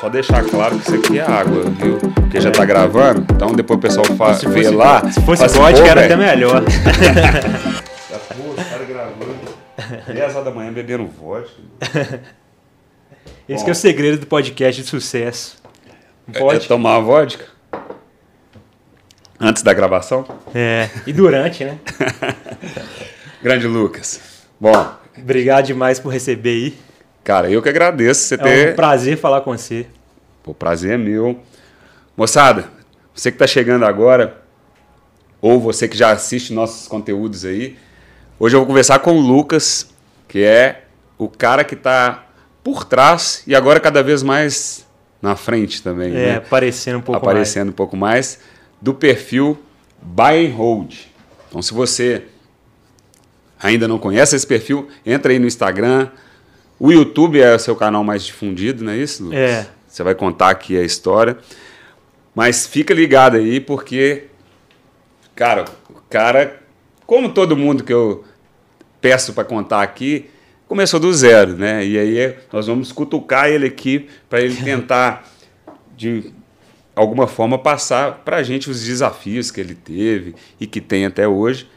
só deixar claro que isso aqui é água, viu? Porque já tá gravando, então depois o pessoal fa Se vê fosse, lá. se fosse vodka, "Pô, era até melhor. Pô, os caras gravando 10 horas da manhã bebendo vodka. Esse que é o segredo do podcast de sucesso. É Pode? tomar vodka? Antes da gravação? É. E durante, né? Grande Lucas. Bom, Obrigado demais por receber aí. Cara, eu que agradeço você É ter. um prazer falar com você. O prazer é meu. Moçada, você que está chegando agora, ou você que já assiste nossos conteúdos aí, hoje eu vou conversar com o Lucas, que é o cara que está por trás e agora cada vez mais na frente também, É, né? aparecendo um pouco aparecendo um pouco mais, do perfil Buy and Hold. Então, se você ainda não conhece esse perfil, entra aí no Instagram. O YouTube é o seu canal mais difundido, não é isso, Lucas? É. Você vai contar aqui a história. Mas fica ligado aí, porque, cara, o cara, como todo mundo que eu peço para contar aqui, começou do zero, né? E aí nós vamos cutucar ele aqui para ele tentar, de alguma forma, passar para a gente os desafios que ele teve e que tem até hoje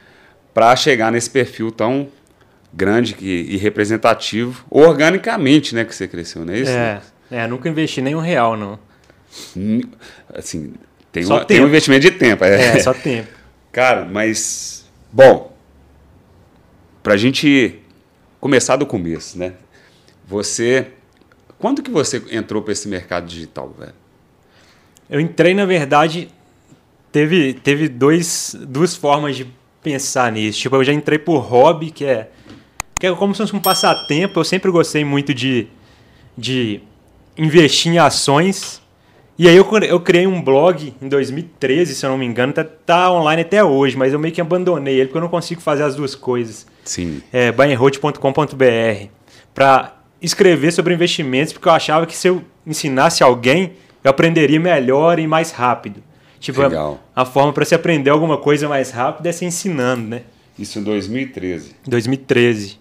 para chegar nesse perfil tão grande que- e representativo, organicamente, né, que você cresceu, não é isso? É, é, nunca investi nenhum real, não. Assim, tem, uma- tem um investimento de tempo. É, só tempo. Cara, mas. Bom, pra gente começar do começo, né? Você. Quando que você entrou para esse mercado digital, velho? Eu entrei, na verdade, teve, teve dois, duas formas de pensar nisso. Tipo, eu já entrei por hobby, que é, que é como se fosse um passatempo. Eu sempre gostei muito de, de investir em ações. E aí eu, eu criei um blog em 2013, se eu não me engano, tá, tá online até hoje, mas eu meio que abandonei ele porque eu não consigo fazer as duas coisas. Sim. É, buyandhold.com.br para escrever sobre investimentos, porque eu achava que se eu ensinasse alguém, eu aprenderia melhor e mais rápido. Tipo, a, Legal. a forma para se aprender alguma coisa mais rápido é se ensinando, né? Isso em 2013. 2013.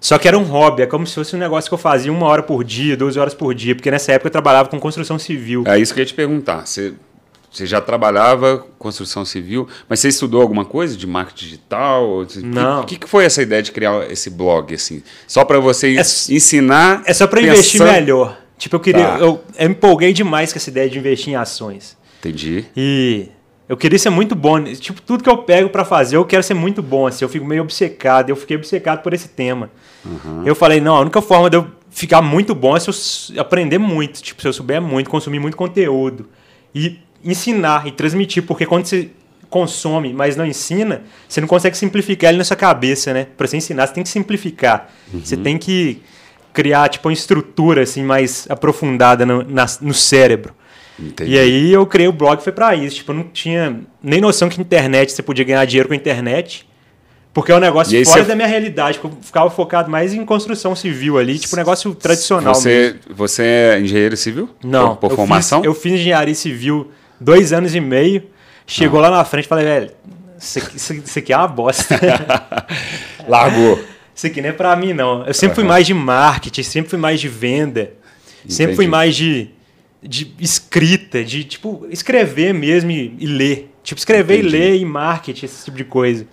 Só que era um hobby, é como se fosse um negócio que eu fazia uma hora por dia, duas horas por dia, porque nessa época eu trabalhava com construção civil. É isso que eu ia te perguntar. Você, você já trabalhava com construção civil, mas você estudou alguma coisa de marketing digital? Não. O que, que foi essa ideia de criar esse blog, assim? Só para você É- ensinar. É só para investir pensando- melhor. Tipo, eu queria. Tá. Eu, eu empolguei demais com essa ideia de investir em ações. Entendi. E eu queria ser muito bom. Tipo, tudo que eu pego pra fazer, eu quero ser muito bom. Assim, eu fico meio obcecado. Eu fiquei obcecado por esse tema. Eu falei, não, a única forma de eu ficar muito bom é se eu aprender muito. Tipo, se eu souber muito, consumir muito conteúdo. E ensinar e transmitir. Porque quando você consome, mas não ensina, você não consegue simplificar ele na sua cabeça, né? Pra você ensinar, você tem que simplificar. Você tem que criar, tipo, uma estrutura, assim, mais aprofundada no, na- no cérebro. Entendi. E aí eu criei o blog foi pra isso. Tipo, eu não tinha nem noção que internet você podia ganhar dinheiro com a internet. Porque é um negócio fora você- da minha realidade. Eu ficava focado mais em construção civil ali, tipo, um negócio tradicional. mesmo. Você, você é engenheiro civil? Não. Por, por eu formação? Fiz, eu fiz engenharia civil dois anos e meio. Chegou lá na frente e falei, velho, isso aqui, isso- isso aqui é uma bosta. Largou. Isso aqui não é pra mim, não. Eu sempre fui mais de marketing, sempre fui mais de venda. Sempre fui Entendi. mais de, de escrita, de, tipo, escrever mesmo e, e ler. Tipo, escrever Entendi. e ler e marketing, esse tipo de coisa.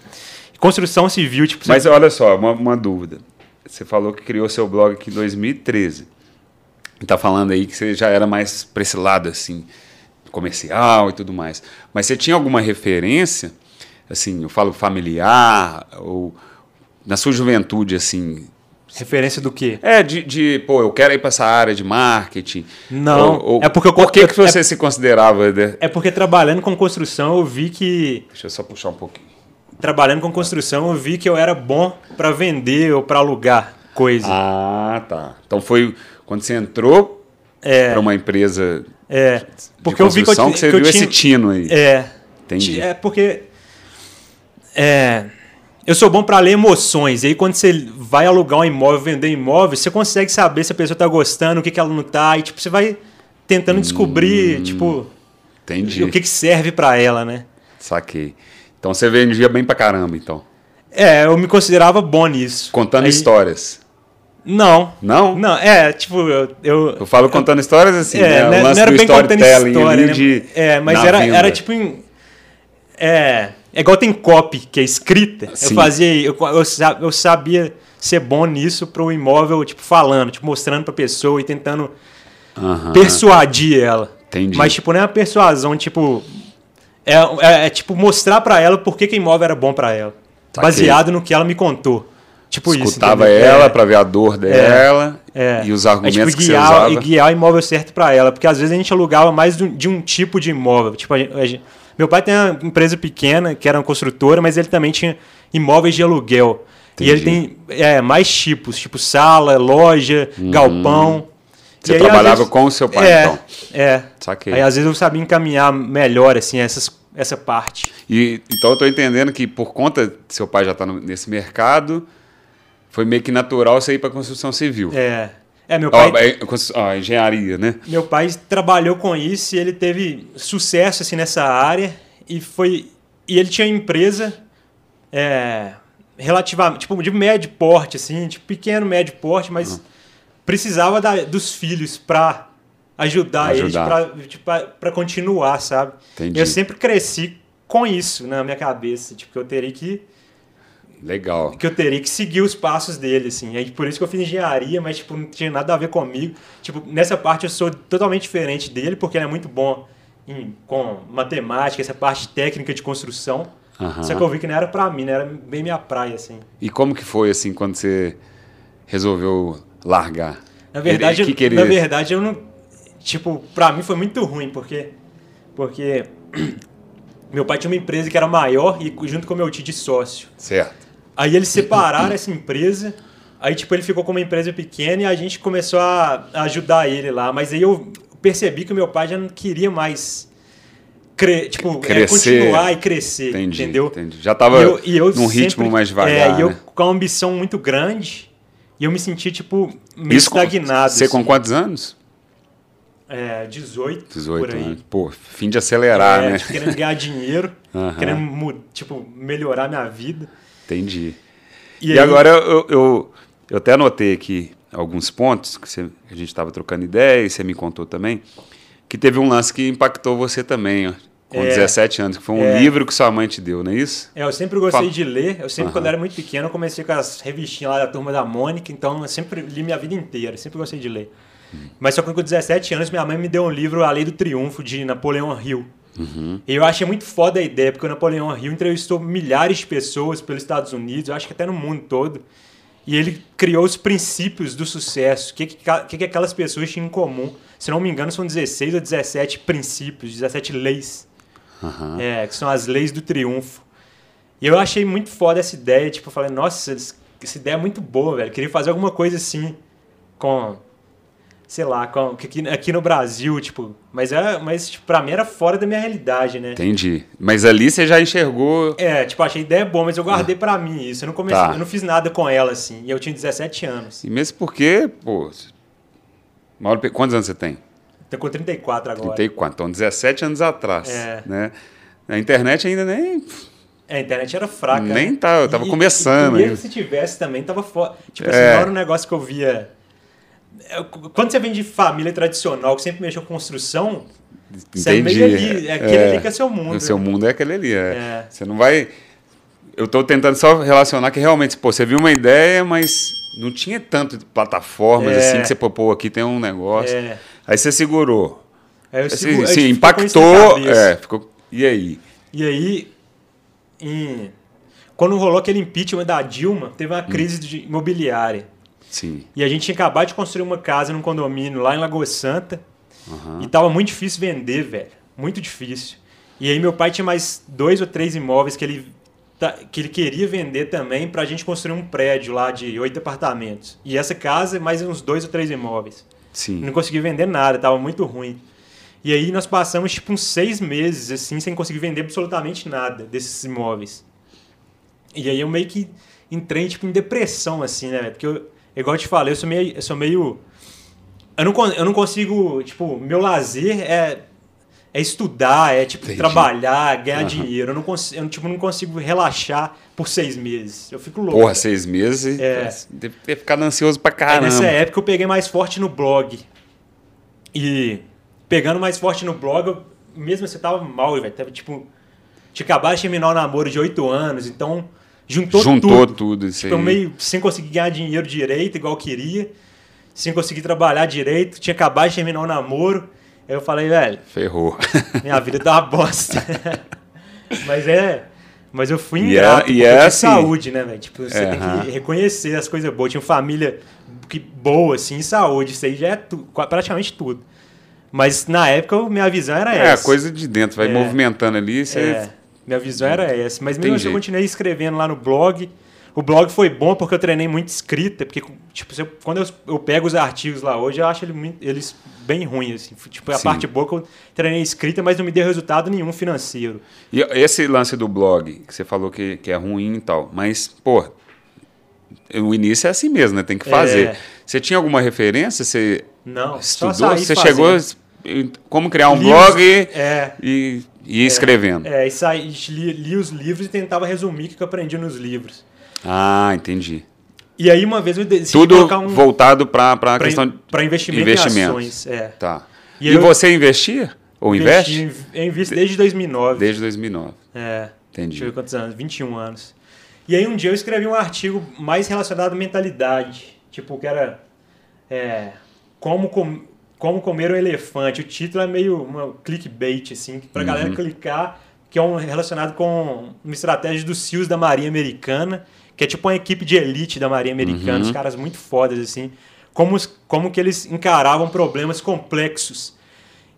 Construção civil, tipo... Mas você- olha só, uma, uma dúvida. Você falou que criou seu blog aqui em 2013. E tá falando aí que você já era mais pra esse lado, assim, comercial e tudo mais. Mas você tinha alguma referência, assim, eu falo familiar, ou na sua juventude, assim... Referência do quê? É, de, de, pô, eu quero ir pra essa área de marketing. Não, Ou- ou- é porque eu- Por que, que é- você se considerava... né? É porque trabalhando com construção eu vi que... Deixa eu só puxar um pouquinho. Trabalhando com construção eu vi que eu era bom pra vender ou pra alugar coisa. Ah, tá. Então foi quando você entrou é, para uma empresa é. de Porque eu vi que eu, construção que você que eu viu tinha... esse tino aí. É. Entendi. É porque. É. Eu sou bom pra ler emoções. E aí, quando você vai alugar um imóvel, vender imóvel, você consegue saber se a pessoa tá gostando, o que, que ela não tá. E, tipo, você vai tentando descobrir, tipo, Entendi. o que, que serve pra ela, né? Saquei. Então você vendia bem pra caramba, então. É, eu me considerava bom nisso. Contando Aí- histórias. Não. Não? Não, é, tipo, eu. Eu, Eu falo contando histórias assim, é, né? não, O não era do bem contando storytelling história, ali né? de. É, mas era, venda. era tipo em. É. É igual tem copy, que é escrita. Sim. Eu fazia. Eu, eu, eu sabia ser bom nisso pro imóvel, tipo, falando, tipo, mostrando pra pessoa e tentando Aham, persuadir ela. Entendi. Mas, tipo, não é uma persuasão, tipo. É, é, é, tipo mostrar pra ela por que, que imóvel era bom pra ela. Baseado no que ela me contou. Tipo isso. Escutava ela É. pra ver a dor dela É. e os É, argumentos tipo, que você guiar, usava. E guiar o imóvel certo para ela. Porque às vezes a gente alugava mais de um, de um tipo de imóvel. Tipo, a gente- a gente- meu pai tem uma empresa pequena, que era uma construtora, mas ele também tinha imóveis de aluguel. E ele tem é, mais tipos, tipo sala, loja, galpão. Uhum. Você aí, trabalhava vezes- com o seu pai, é, então. É. Saquei. Aí às vezes eu sabia encaminhar melhor, assim, essas, essa parte. E, então eu tô entendendo que por conta de seu pai já estar nesse mercado, foi meio que natural você ir para construção civil. É. É, meu pai. é, ó, engenharia, né? Meu pai trabalhou com isso e ele teve sucesso assim nessa área e foi e ele tinha empresa é, relativamente tipo de médio porte assim, tipo pequeno médio porte, mas precisava da- dos filhos para ajudar, Ajudar. eles para tipo, continuar, sabe? Entendi. Eu sempre cresci com isso na minha cabeça, tipo que eu teria que Legal. que eu teria que seguir os passos dele, assim. Aí por isso que eu fiz engenharia, mas tipo, não tinha nada a ver comigo. Tipo, nessa parte eu sou totalmente diferente dele, porque ele é muito bom em, com matemática, essa parte técnica de construção. Aham. Só que eu vi que não era pra mim, não era bem minha praia, assim. E como que foi assim quando você resolveu largar? Na verdade, Ele- que que ele- na verdade eu não, tipo, pra mim foi muito ruim, porque porque meu pai tinha uma empresa que era maior e junto com meu tio de sócio. Certo. Aí eles separaram essa empresa. Aí, tipo, ele ficou com uma empresa pequena e a gente começou a ajudar ele lá. Mas aí eu percebi que o meu pai já não queria mais cre tipo, é, Crescer. continuar e crescer, Entendi. entendeu? entendi. Já tava E eu- e eu num ritmo sempre- mais devagar. É, e eu né? com uma ambição muito grande. E eu me senti, tipo, meio Isso com- estagnado. Você com assim. quantos anos? É, 18, 18 por aí. anos. Pô, fim de acelerar, É, né? tipo, querendo ganhar dinheiro, querendo, tipo, melhorar minha vida. Entendi. E, E, aí- agora eu, eu, eu até anotei aqui alguns pontos que, você- a gente estava trocando ideia e você me contou também, que teve um lance que impactou você também, ó, com É. 17 anos, que foi um É. livro que sua mãe te deu, não é isso? É, eu sempre gostei Fala. de ler. Eu sempre, Aham. quando era muito pequeno, eu comecei com as revistinhas lá da turma da Mônica, então eu sempre li minha vida inteira, sempre gostei de ler. Mas só que com 17 anos, minha mãe me deu um livro, A Lei do Triunfo, de Napoleão Hill. E eu achei muito foda a ideia, porque o Napoleão Hill entrevistou milhares de pessoas pelos Estados Unidos, eu acho que até no mundo todo. E ele criou os princípios do sucesso, o que, que, que, que aquelas pessoas tinham em comum. Se não me engano, são 16 ou 17 princípios, 17 leis. Aham. É, que são as leis do triunfo. E eu achei muito foda essa ideia, tipo, eu falei, nossa, essa ideia é muito boa, velho. Queria fazer alguma coisa assim com sei lá, aqui, aqui no Brasil, tipo, mas é, mas tipo, para mim era fora da minha realidade, né? Entendi. Mas ali você já enxergou. É, tipo, achei a ideia boa, mas eu guardei pra mim isso. Eu não comecei, Tá. eu não fiz nada com ela assim. E eu tinha 17 anos. E mesmo porque, pô. Mauro, quantos anos você tem? Tô com 34 agora. 34. Então, 17 anos atrás. É. Né? A internet ainda nem. É, a internet era fraca. Nem tá, eu tava E- começando E, mesmo se tivesse também, tava foda. Tipo É. assim, não era um negócio que eu via. Eu- Quando você vem de família tradicional, que sempre mexeu com construção, você é Entendi. meio ali. É aquele ali que é seu mundo. O seu mundo é aquele ali. É. É. Você não vai. Eu tô tentando só relacionar que realmente, pô, você viu uma ideia, mas não tinha tanto de plataformas É. assim que você pô, pô, aqui tem um negócio. É. Aí você segurou. Aí eu Assim, sigo- eu sim, impactou. É, ficou. E aí? E aí, em- quando rolou aquele impeachment da Dilma, teve Hum. uma crise de imobiliária. Sim. E a gente tinha acabado de construir uma casa num condomínio lá em Lagoa Santa. Aham. E tava muito difícil vender, velho. Muito difícil. E aí meu pai tinha mais dois ou três imóveis que ele, que ele queria vender também pra gente construir um prédio lá de oito apartamentos. E essa casa, mais uns dois ou três imóveis. Sim. Não consegui vender nada, tava muito ruim. E aí nós passamos tipo uns seis meses assim sem conseguir vender absolutamente nada desses imóveis. E aí eu meio que entrei tipo em depressão assim, né? velho? Porque eu, igual eu te falei, eu sou meio, eu sou meio eu não, eu não consigo, tipo, meu lazer é é estudar, é tipo Entendi. trabalhar, ganhar Aham. dinheiro. Eu não consigo, eu, tipo, não consigo relaxar por seis meses. Eu fico louco. Porra, seis meses. É. Deve ter ficado ansioso pra Aí caramba. nessa época eu peguei mais forte no blog. E pegando mais forte no blog, eu, mesmo assim, eu tava mal, velho. Tava tipo. Tinha acabado de terminar o namoro de oito anos, então juntou, Juntou tudo. tudo, isso Tipo, aí. meio sem conseguir ganhar dinheiro direito, igual eu queria, sem conseguir trabalhar direito, tinha acabado de terminar o namoro. Aí eu falei, velho, Ferrou. minha vida tá uma bosta. mas é. Mas eu fui E ingrato, é- e é tinha assim. saúde, né, velho? Tipo, você É, tem que reconhecer as coisas boas. Tinha família que, boa, assim, e saúde. Isso aí já é tu, praticamente tudo. Mas na época, minha visão era É, essa. coisa de dentro, vai É. movimentando ali, você. É, minha visão era essa. Mas mesmo assim, eu continuei escrevendo lá no blog. O blog foi bom porque eu treinei muito escrita. Porque, tipo, eu- quando eu, eu pego os artigos lá hoje, eu acho ele muito- eles bem ruins. Assim. Tipo, a Sim. parte boa que eu treinei escrita, mas não me deu resultado nenhum financeiro. E esse lance do blog, que você falou que, que é ruim e tal, mas, pô, o início é assim mesmo, né? Tem que fazer. É. Você tinha alguma referência? Você Não, estudou? Você fazendo. chegou como criar um Li blog É, e, e ir escrevendo? é, e saí, li, li os livros e tentava resumir o que eu aprendi nos livros. Ah, entendi. E aí, uma vez eu decidi Tudo colocar um... voltado para a questão de pra investimento investimentos. em ações. É. Tá. E E, eu- você investia? Ou investe? Investi, eu invisto desde 2009. Desde 2009. É. Entendi. Deixa eu ver quantos anos. 21 anos. E aí um dia eu escrevi um artigo mais relacionado à mentalidade. Tipo, que era é, como, com, como comer um elefante. O título é meio uma clickbait, assim, pra Uhum. galera clicar, que é um relacionado com uma estratégia dos SEALs da Marinha Americana, que é tipo uma equipe de elite da Marinha Americana, Uhum. os caras muito fodas, assim. Como, como que eles encaravam problemas complexos.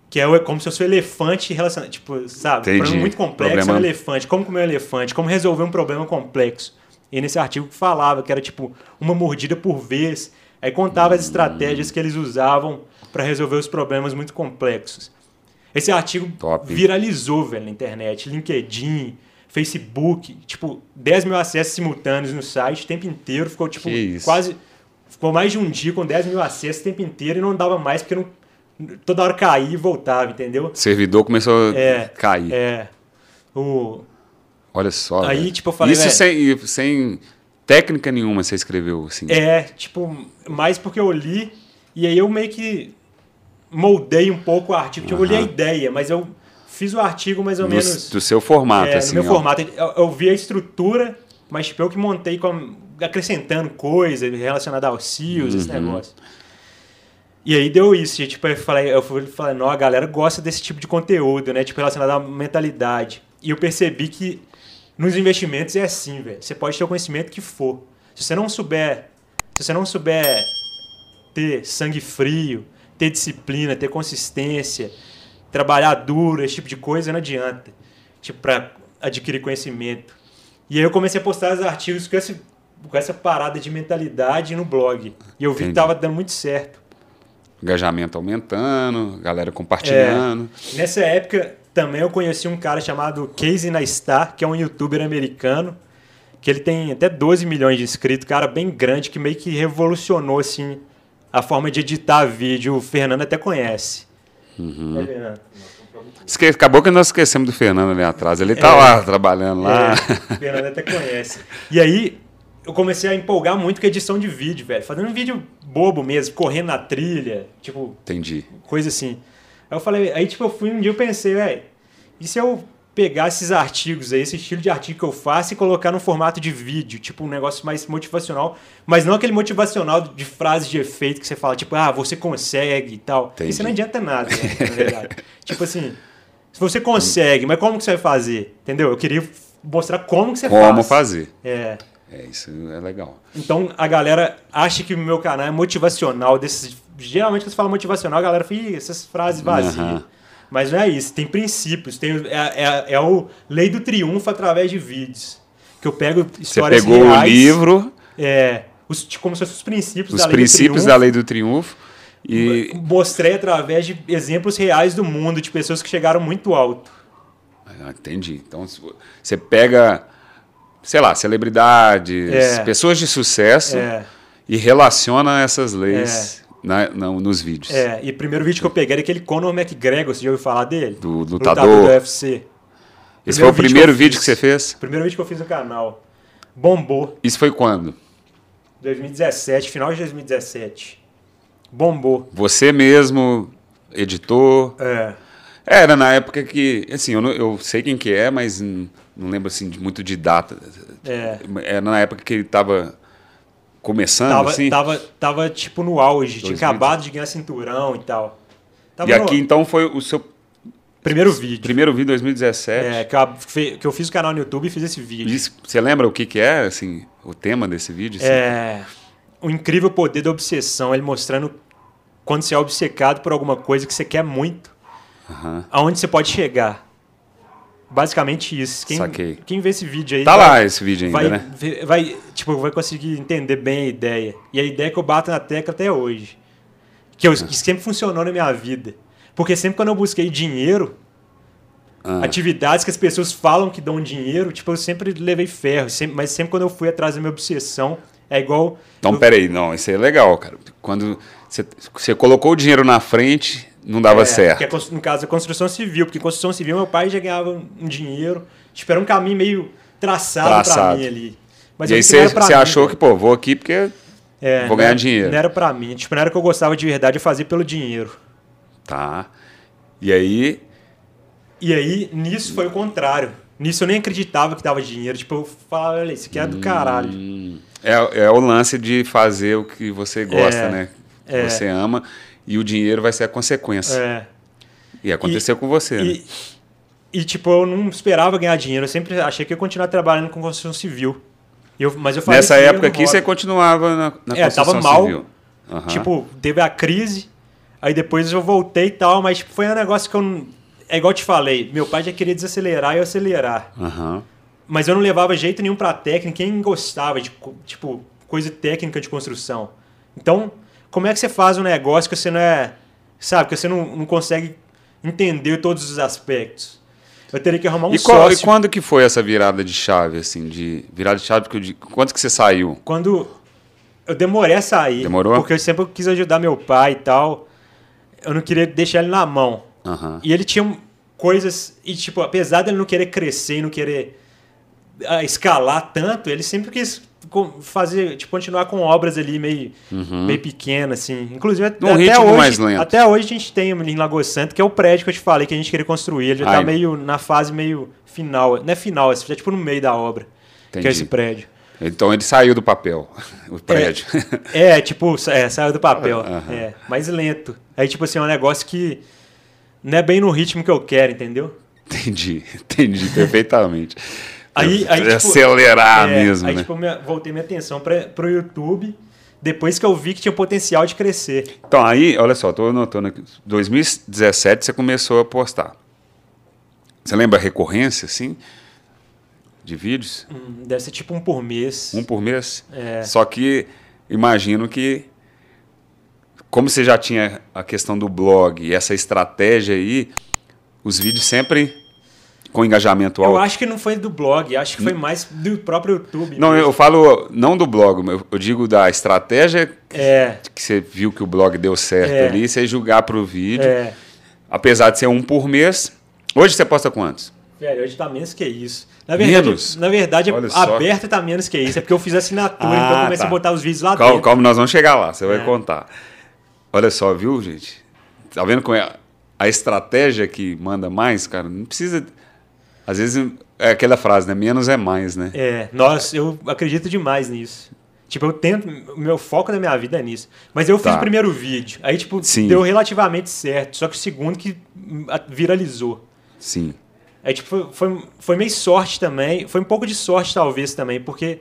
Que é como se fosse um elefante relacionado. Tipo, sabe? Entendi. Um problema muito complexo é um Problema- elefante. Como comer um elefante? Como resolver um problema complexo? E nesse artigo falava que era tipo uma mordida por vez. Aí contava as estratégias que eles usavam para resolver os problemas muito complexos. Esse artigo Top. viralizou, velho, na internet. LinkedIn, Facebook, tipo, 10 mil acessos simultâneos no site o tempo inteiro. Ficou, tipo, quase. Ficou mais de um dia com 10 mil acessos o tempo inteiro e não dava mais porque não, toda hora caía e voltava, entendeu? Servidor começou É, a cair. É. O, Olha só. Aí, velho. tipo, eu falei, Isso velho- sem, sem técnica nenhuma você escreveu, assim. É, tipo, mais porque eu li e aí eu meio que moldei um pouco o artigo. Tipo, eu li a ideia, mas eu fiz o artigo mais ou do, menos do seu formato, é, assim. no meu ó. formato. Eu, eu vi a estrutura, mas tipo, eu que montei com, acrescentando coisa relacionada aos CIOs, esse Uhum. negócio. E aí deu isso, e, tipo, eu falei, eu falei, não, a galera gosta desse tipo de conteúdo, né? Tipo, relacionado à mentalidade. E eu percebi que nos investimentos é assim, velho. Você pode ter o conhecimento que for. Se você não souber, se você não souber ter sangue frio, ter disciplina, ter consistência, trabalhar duro, esse tipo de coisa, não adianta. Tipo, pra adquirir conhecimento. E aí eu comecei a postar os artigos com, esse, com essa parada de mentalidade no blog. E eu vi Entendi. que tava dando muito certo. Engajamento aumentando, galera compartilhando. Nessa época, também eu conheci um cara chamado Casey Neistat, que é um youtuber americano, que ele tem até 12 milhões de inscritos, cara bem grande, que meio que revolucionou, assim, a forma de editar vídeo. O Fernando até conhece. Uhum. É, Fernando? Esque- Acabou que nós esquecemos do Fernando ali atrás. Ele tá É. lá trabalhando lá. É, o Fernando até conhece. E aí, eu comecei a empolgar muito com a edição de vídeo, velho. Fazendo um vídeo bobo mesmo, correndo na trilha, tipo, Entendi. coisa assim. Aí eu falei, aí tipo, eu fui um dia eu pensei, velho, e se eu pegar esses artigos aí, esse estilo de artigo que eu faço e colocar no formato de vídeo, tipo um negócio mais motivacional, mas não aquele motivacional de frases de efeito que você fala, tipo, ah, você consegue e tal. Entendi. Isso não adianta nada, né, na verdade. tipo assim, se você consegue, mas como que você vai fazer? Entendeu? Eu queria mostrar como que você faz. Como fazer. É. É, isso é legal. Então a galera acha que o meu canal é motivacional. Desses, geralmente quando você fala motivacional, a galera fica, "Ih, essas frases vazias. Aham. Mas não é isso, tem princípios. Tem, é, é, é o lei do triunfo através de vídeos. Que eu pego Você histórias pegou o reais, livro, É, os, como se fossem os princípios os da lei princípios do da lei do triunfo. E Mostrei através de exemplos reais do mundo, de pessoas que chegaram muito alto. Ah, entendi. Então você pega, sei lá, celebridades, É. pessoas de sucesso É. e relaciona essas leis na, na, nos vídeos. É, e o primeiro vídeo que eu peguei era aquele Conor McGregor, você já ouviu falar dele? Do lutador. do UFC. Esse foi o primeiro vídeo, que, que, você fez? Primeiro vídeo que eu fiz no canal. Bombou. Isso foi quando? 2017, final de 2017. Bombou. Você mesmo, editor? É. Era na época que, assim, eu, não, eu sei quem que é, mas não, lembro assim de, muito de data. É. Era na época que ele tava começando, tava, assim? Tava, tava tipo no auge, tinha acabado de ganhar cinturão e tal. Tava e aqui no... então foi o seu primeiro vídeo. Primeiro vídeo 2017. É, que eu, que eu fiz o canal no YouTube e fiz esse vídeo. Isso, você lembra o que que é, assim, o tema desse vídeo? Assim? É, o incrível poder da obsessão, ele mostrando quando você é obcecado por alguma coisa que você quer muito, uhum. aonde você pode chegar. Basicamente isso. Quem, Saquei. quem vê esse vídeo aí. Tá vai, lá esse vídeo ainda, vai, né? Vai, tipo, vai conseguir entender bem a ideia. E a ideia que eu bato na tecla até hoje. Que, eu, que sempre funcionou na minha vida. Porque sempre quando eu busquei dinheiro, ah. atividades que as pessoas falam que dão dinheiro, tipo, eu sempre levei ferro. Sempre, mas sempre quando eu fui atrás da minha obsessão, é igual. Então, eu... peraí, não, isso é legal, cara. Quando você, você colocou o dinheiro na frente, não dava é, certo. Que é, no caso, a construção civil, porque construção civil meu pai já ganhava um dinheiro, tipo, era um caminho meio traçado, traçado. para mim ali. Mas e aí você, você achou mim, que, pô, vou aqui porque é, vou ganhar não, dinheiro. Não era para mim, tipo, não era que eu gostava de verdade, eu fazia pelo dinheiro. Tá. E aí... E aí, nisso foi o contrário. Nisso eu nem acreditava que dava dinheiro. Tipo, eu falava, olha, isso aqui é do caralho. Hum, é, é o lance de fazer o que você gosta, é, né? Que é. você ama e o dinheiro vai ser a consequência. É. E aconteceu e, com você, e, né? E, tipo, eu não esperava ganhar dinheiro. Eu sempre achei que ia continuar trabalhando com construção civil. Eu, mas eu Nessa época aqui, você continuava na, na é, construção tava mal. civil. Uhum. Tipo, teve a crise, aí depois eu voltei e tal, mas tipo, foi um negócio que eu não... É igual eu te falei, meu pai já queria desacelerar e eu acelerar. Uhum. Mas eu não levava jeito nenhum pra técnica, quem gostava de, tipo, coisa técnica de construção. Então, como é que você faz um negócio que você não é. Sabe, que você não, não consegue entender todos os aspectos? Eu teria que arrumar um e qual, sócio. E quando que foi essa virada de chave, assim, de virada de chave? Porque eu digo, quando que você saiu? Quando eu demorei a sair. Demorou? Porque eu sempre quis ajudar meu pai e tal. Eu não queria deixar ele na mão. Uhum. E ele tinha coisas. E, tipo, apesar dele não querer crescer e não querer uh, escalar tanto, ele sempre quis fazer, tipo, continuar com obras ali meio, uhum. meio pequenas, assim. Inclusive, até hoje, até hoje a gente tem em Lagoa Santa, que é o prédio que eu te falei que a gente queria construir. Ele já Ai. tá meio na fase meio final. Não é final, é tipo no meio da obra. Entendi. Que é esse prédio. Então ele saiu do papel, o prédio. É, é tipo, é, saiu do papel. Uhum. É, mais lento. Aí, tipo assim, é um negócio que não é bem no ritmo que eu quero, entendeu? Entendi, entendi perfeitamente. Aí, aí, tipo, acelerar é, mesmo, aí, né? tipo, minha, voltei minha atenção para o YouTube depois que eu vi que tinha potencial de crescer. Então, aí, olha só, estou anotando aqui. 2017 você começou a postar. Você lembra a recorrência, assim, de vídeos? Hum, deve ser tipo um por mês. Um por mês? É. Só que imagino que, como você já tinha a questão do blog e essa estratégia aí, os vídeos sempre com engajamento alto. Eu acho que não foi do blog, acho que foi mais do próprio YouTube. Não, mesmo. eu falo não do blog, eu, digo da estratégia É, que você viu que o blog deu certo É. ali, você julgar para o vídeo. é. Apesar de ser um por mês. Hoje você posta quantos? Velho, hoje tá menos que isso. Na verdade, Menos? Na verdade, Olha só. aberto tá menos que isso. É porque eu fiz assinatura, Ah, então eu comecei tá. a botar os vídeos lá Calma, dentro. calma, nós vamos chegar lá, você vai É. contar. Olha só, viu, gente? Tá vendo como é a estratégia que manda mais, cara? Não precisa. Às vezes é aquela frase, né? Menos é mais, né? É, nossa, eu acredito demais nisso. Tipo, eu tento, o meu foco da minha vida é nisso. Mas eu fiz Tá. o primeiro vídeo, aí, tipo, Sim. deu relativamente certo. Só que o segundo que hum, viralizou. Sim. Aí, tipo, foi, foi, foi meio sorte também. Foi um pouco de sorte, talvez, também, porque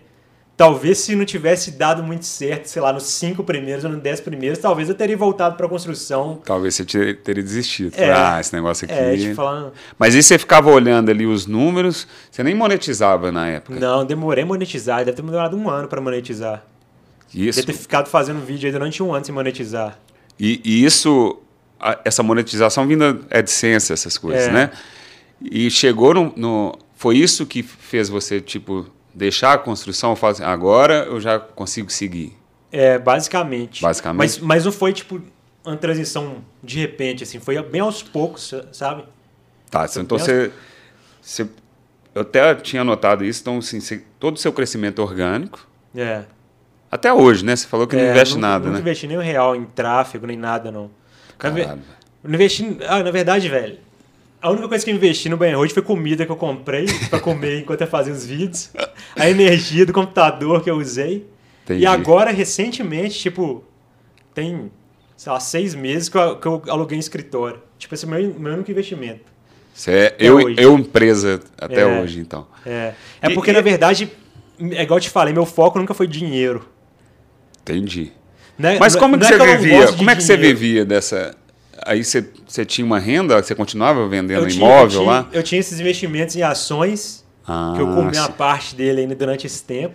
talvez se não tivesse dado muito certo, sei lá, nos cinco primeiros ou nos dez primeiros, talvez eu teria voltado pra construção. Talvez você ter- teria desistido. É. Ah, esse negócio aqui. É, tipo, falando. Mas aí você ficava olhando ali os números, você nem monetizava na época. Não, demorei a monetizar. Deve ter demorado um ano pra monetizar. Isso. Deve ter ficado fazendo vídeo aí durante um ano sem monetizar. E, e isso, a- essa monetização vinda AdSense, essas coisas, É. né? E chegou no, no- Foi isso que fez você, tipo, deixar a construção e falar assim, agora eu já consigo seguir. É, basicamente. Basicamente. Mas, mas não foi, tipo, uma transição de repente, assim. Foi bem aos poucos, sabe? Tá, então você, você. Eu até tinha notado isso, então, assim, você, todo o seu crescimento orgânico. É. Até hoje, né? Você falou que não É, investe não, nada, não né? investi nem um real em tráfego, nem nada, não. Não investi. Ah, na verdade, velho. A única coisa que eu investi no banho hoje foi comida que eu comprei pra comer enquanto eu fazia os vídeos. A energia do computador que eu usei. Entendi. E agora, recentemente, tipo, tem, sei lá, seis meses que eu, que eu aluguei um escritório. Tipo, esse é o meu, meu único investimento. Você é Até eu, hoje. eu empresa até É. hoje, então. É, é E- porque, e- na verdade, é igual eu te falei, meu foco nunca foi dinheiro. Entendi. Né? Mas Não- como que não é você eu não vivia? Como é que você dinheiro. vivia dessa. Aí você, tinha uma renda, você continuava vendendo Eu tinha- imóvel eu tinha, lá? Eu tinha esses investimentos em ações, Ah, que eu comi uma parte dele ainda durante esse tempo.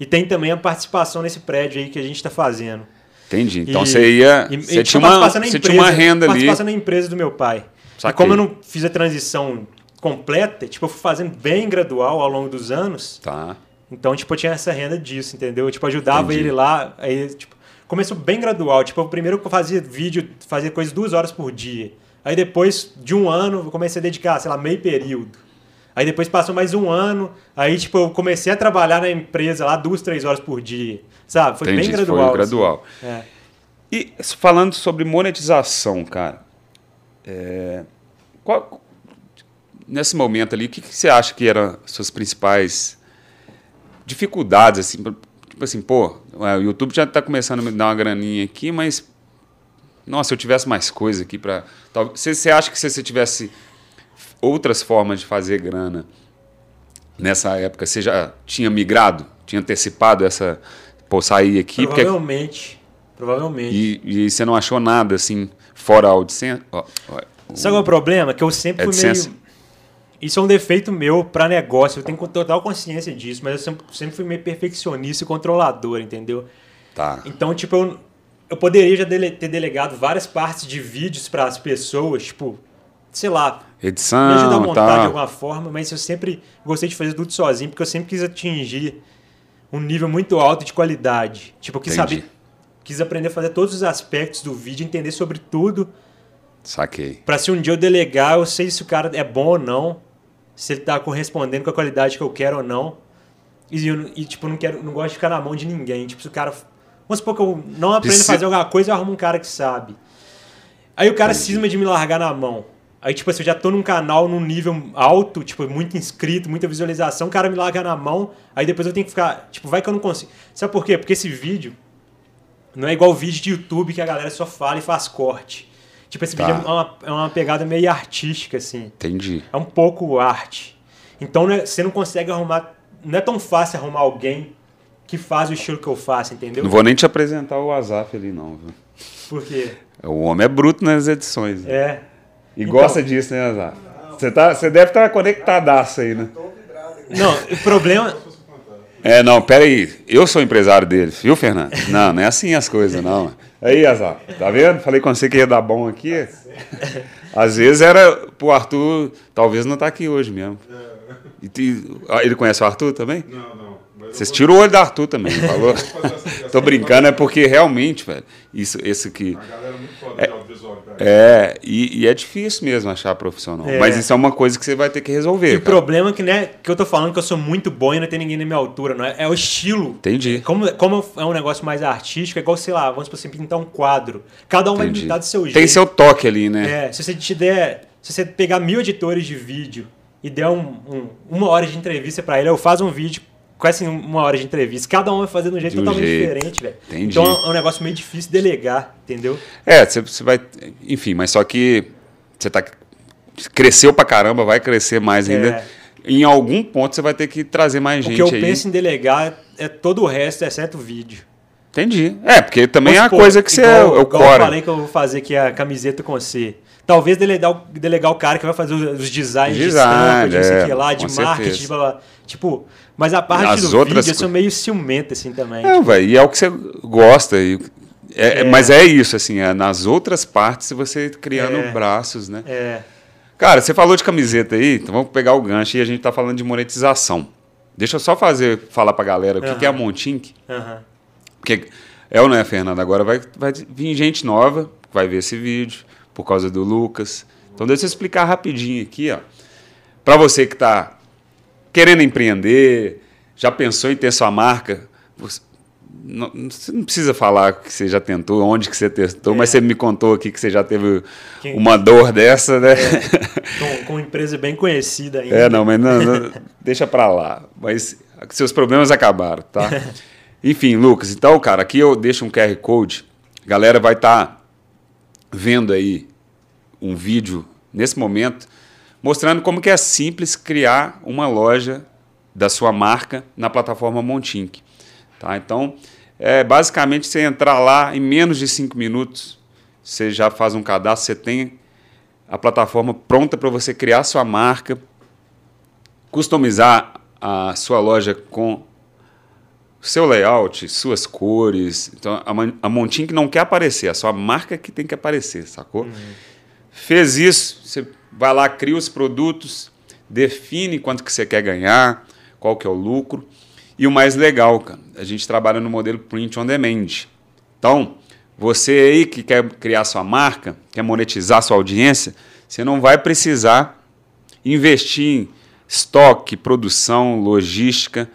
E tem também a participação nesse prédio aí que a gente está fazendo. Entendi. Então E- você ia. e- você e tinha uma, você empresa, tinha uma renda ali. Participação na empresa do meu pai. E Saquei. como eu não fiz a transição completa, tipo, eu fui fazendo bem gradual ao longo dos anos. Tá. Então, tipo, eu tinha essa renda disso, entendeu? Eu, tipo, ajudava Entendi. ele lá, aí, tipo, começou bem gradual. Tipo, o primeiro eu fazia vídeo, fazia coisa duas horas por dia. Aí depois de um ano, eu comecei a dedicar, sei lá, meio período. Aí depois passou mais um ano, aí, tipo, eu comecei a trabalhar na empresa lá duas, três horas por dia. Sabe? Foi Entendi. bem gradual. Foi gradual. assim. É. E falando sobre monetização, cara, é, qual- nesse momento ali, o que, que você acha que eram as suas principais dificuldades, assim, tipo assim, pô, é, o YouTube já está começando a me dar uma graninha aqui, mas nossa, se eu tivesse mais coisa aqui para, você, você acha que se você tivesse outras formas de fazer grana nessa época, você já tinha migrado, tinha antecipado essa, pô, sair aqui, porque Provavelmente. Provavelmente. e, e você não achou nada assim, fora a AdSense? Ó, ó, Sabe qual é o problema? Que eu sempre fui AdSense. meio. Isso é um defeito meu para negócio. Eu tenho total consciência disso, mas eu sempre, sempre fui meio perfeccionista e controlador, entendeu? Tá. Então, tipo, eu, eu poderia já dele- ter delegado várias partes de vídeos para as pessoas, tipo, sei lá, me ajudar a Edição, montar de tá. alguma forma, mas eu sempre gostei de fazer tudo sozinho, porque eu sempre quis atingir um nível muito alto de qualidade. Tipo, eu quis Entendi. saber, quis aprender a fazer todos os aspectos do vídeo, entender sobre tudo, Saquei. Pra se um dia eu delegar, eu sei se o cara é bom ou não, se ele tá correspondendo com a qualidade que eu quero ou não. E, eu- e, tipo, não quero, não gosto de ficar na mão de ninguém. Tipo, se o cara. Vamos supor que eu não aprendo se- a fazer alguma coisa, eu arrumo um cara que sabe. Aí o cara Entendi. cisma de me largar na mão. Aí, tipo assim, eu já tô num canal num nível alto, tipo, muito inscrito, muita visualização, o cara me larga na mão, aí depois eu tenho que ficar. Tipo, vai que eu não consigo. Sabe por quê? Porque esse vídeo não é igual o vídeo de YouTube que a galera só fala e faz corte. Tipo, esse Tá. vídeo é uma, é uma pegada meio artística, assim. Entendi. É um pouco arte. Então não é- você não consegue arrumar. Não é tão fácil arrumar alguém que faz o estilo que eu faço, entendeu? Não vou nem te apresentar o WhatsApp ali, não. Viu? Porque. O homem é bruto nas edições. né? É. E Então- gosta disso, né, Azar? Você, tá, você deve estar conectadaço aí, né? Não, o problema. É, não, peraí. Eu sou empresário dele, viu, Fernando? Não, não é assim as coisas, não. Aí, Azar, tá vendo? Falei com você que ia dar bom aqui. Às vezes era pro Arthur, talvez não tá aqui hoje mesmo. E te- ah, ele conhece o Arthur também? Não, não. Vocês tiram o olho do Arthur também, não falou? Tô brincando, é porque realmente, velho, isso, esse aqui. A galera é muito foda de audiovisual, cara. É, e, e é difícil mesmo achar profissional. É. Mas isso é uma coisa que você vai ter que resolver. E o problema é que, né, que eu tô falando que eu sou muito bom e não tem ninguém na minha altura, não é? É o estilo. Entendi. Como, como é um negócio mais artístico, é igual, sei lá, vamos você pintar um quadro. Cada um vai Entendi. pintar do seu jeito. Tem seu toque ali, né? É, se você te der. Se você pegar mil editores de vídeo e der um, um- uma hora de entrevista pra ele, eu faço um vídeo com essa uma hora de entrevista. Cada um vai fazer de um jeito De um totalmente jeito. diferente, velho. Entendi. Então é um negócio meio difícil de delegar, entendeu? É, você, vai. Enfim, mas só que você tá. Cresceu pra caramba, vai crescer mais ainda. É. Em algum ponto você vai ter que trazer mais O gente que eu aí. penso em delegar é todo o resto, exceto o vídeo. Entendi. É, porque também é a coisa que você é, igual- o igual eu falei que eu vou fazer aqui a camiseta com você. Talvez delegar o, delegar o cara que vai fazer os designs de Design, estampa, de não sei o é, que lá, de marketing, certeza. de blá, blá. Tipo, mas a parte As do outras vídeo eu meio ciumento assim também. Não, velho, e é o que você gosta. E, é- É. Mas é isso, assim, é nas outras partes você criando É. braços, né? É. Cara, você falou de camiseta aí, então vamos pegar o gancho e a gente tá falando de monetização. Deixa eu só fazer, falar pra galera o que, que é a Montink. aham. Porque É ou não é, Fernando? Agora vai, vai vir gente nova que vai ver esse vídeo por causa do Lucas. Então deixa eu explicar rapidinho aqui, ó. Para você que está querendo empreender, já pensou em ter sua marca, você não, você não precisa falar que você já tentou, onde que você testou, É. mas você me contou aqui que você já teve Quem- uma dor dessa, né? Com, com uma empresa bem conhecida ainda. É, não, mas não, não, deixa pra lá. Mas seus problemas acabaram, tá? Enfim, Lucas, então, cara, aqui eu deixo um QR Code. A galera vai estar vendo aí um vídeo nesse momento mostrando como que é simples criar uma loja da sua marca na plataforma Montink. Tá? Então, é basicamente você entrar lá em menos de cinco minutos, você já faz um cadastro, você tem a plataforma pronta para você criar sua marca, customizar a sua loja com seu layout, suas cores. Então, a, a Montink não quer aparecer, a sua marca que tem que aparecer, sacou? Fez isso, você vai lá, cria os produtos, define quanto que você quer ganhar, qual que é o lucro. E o mais legal, cara, a gente trabalha no modelo print on demand. Então, você aí que quer criar sua marca, quer monetizar sua audiência, você não vai precisar investir em estoque, produção, logística.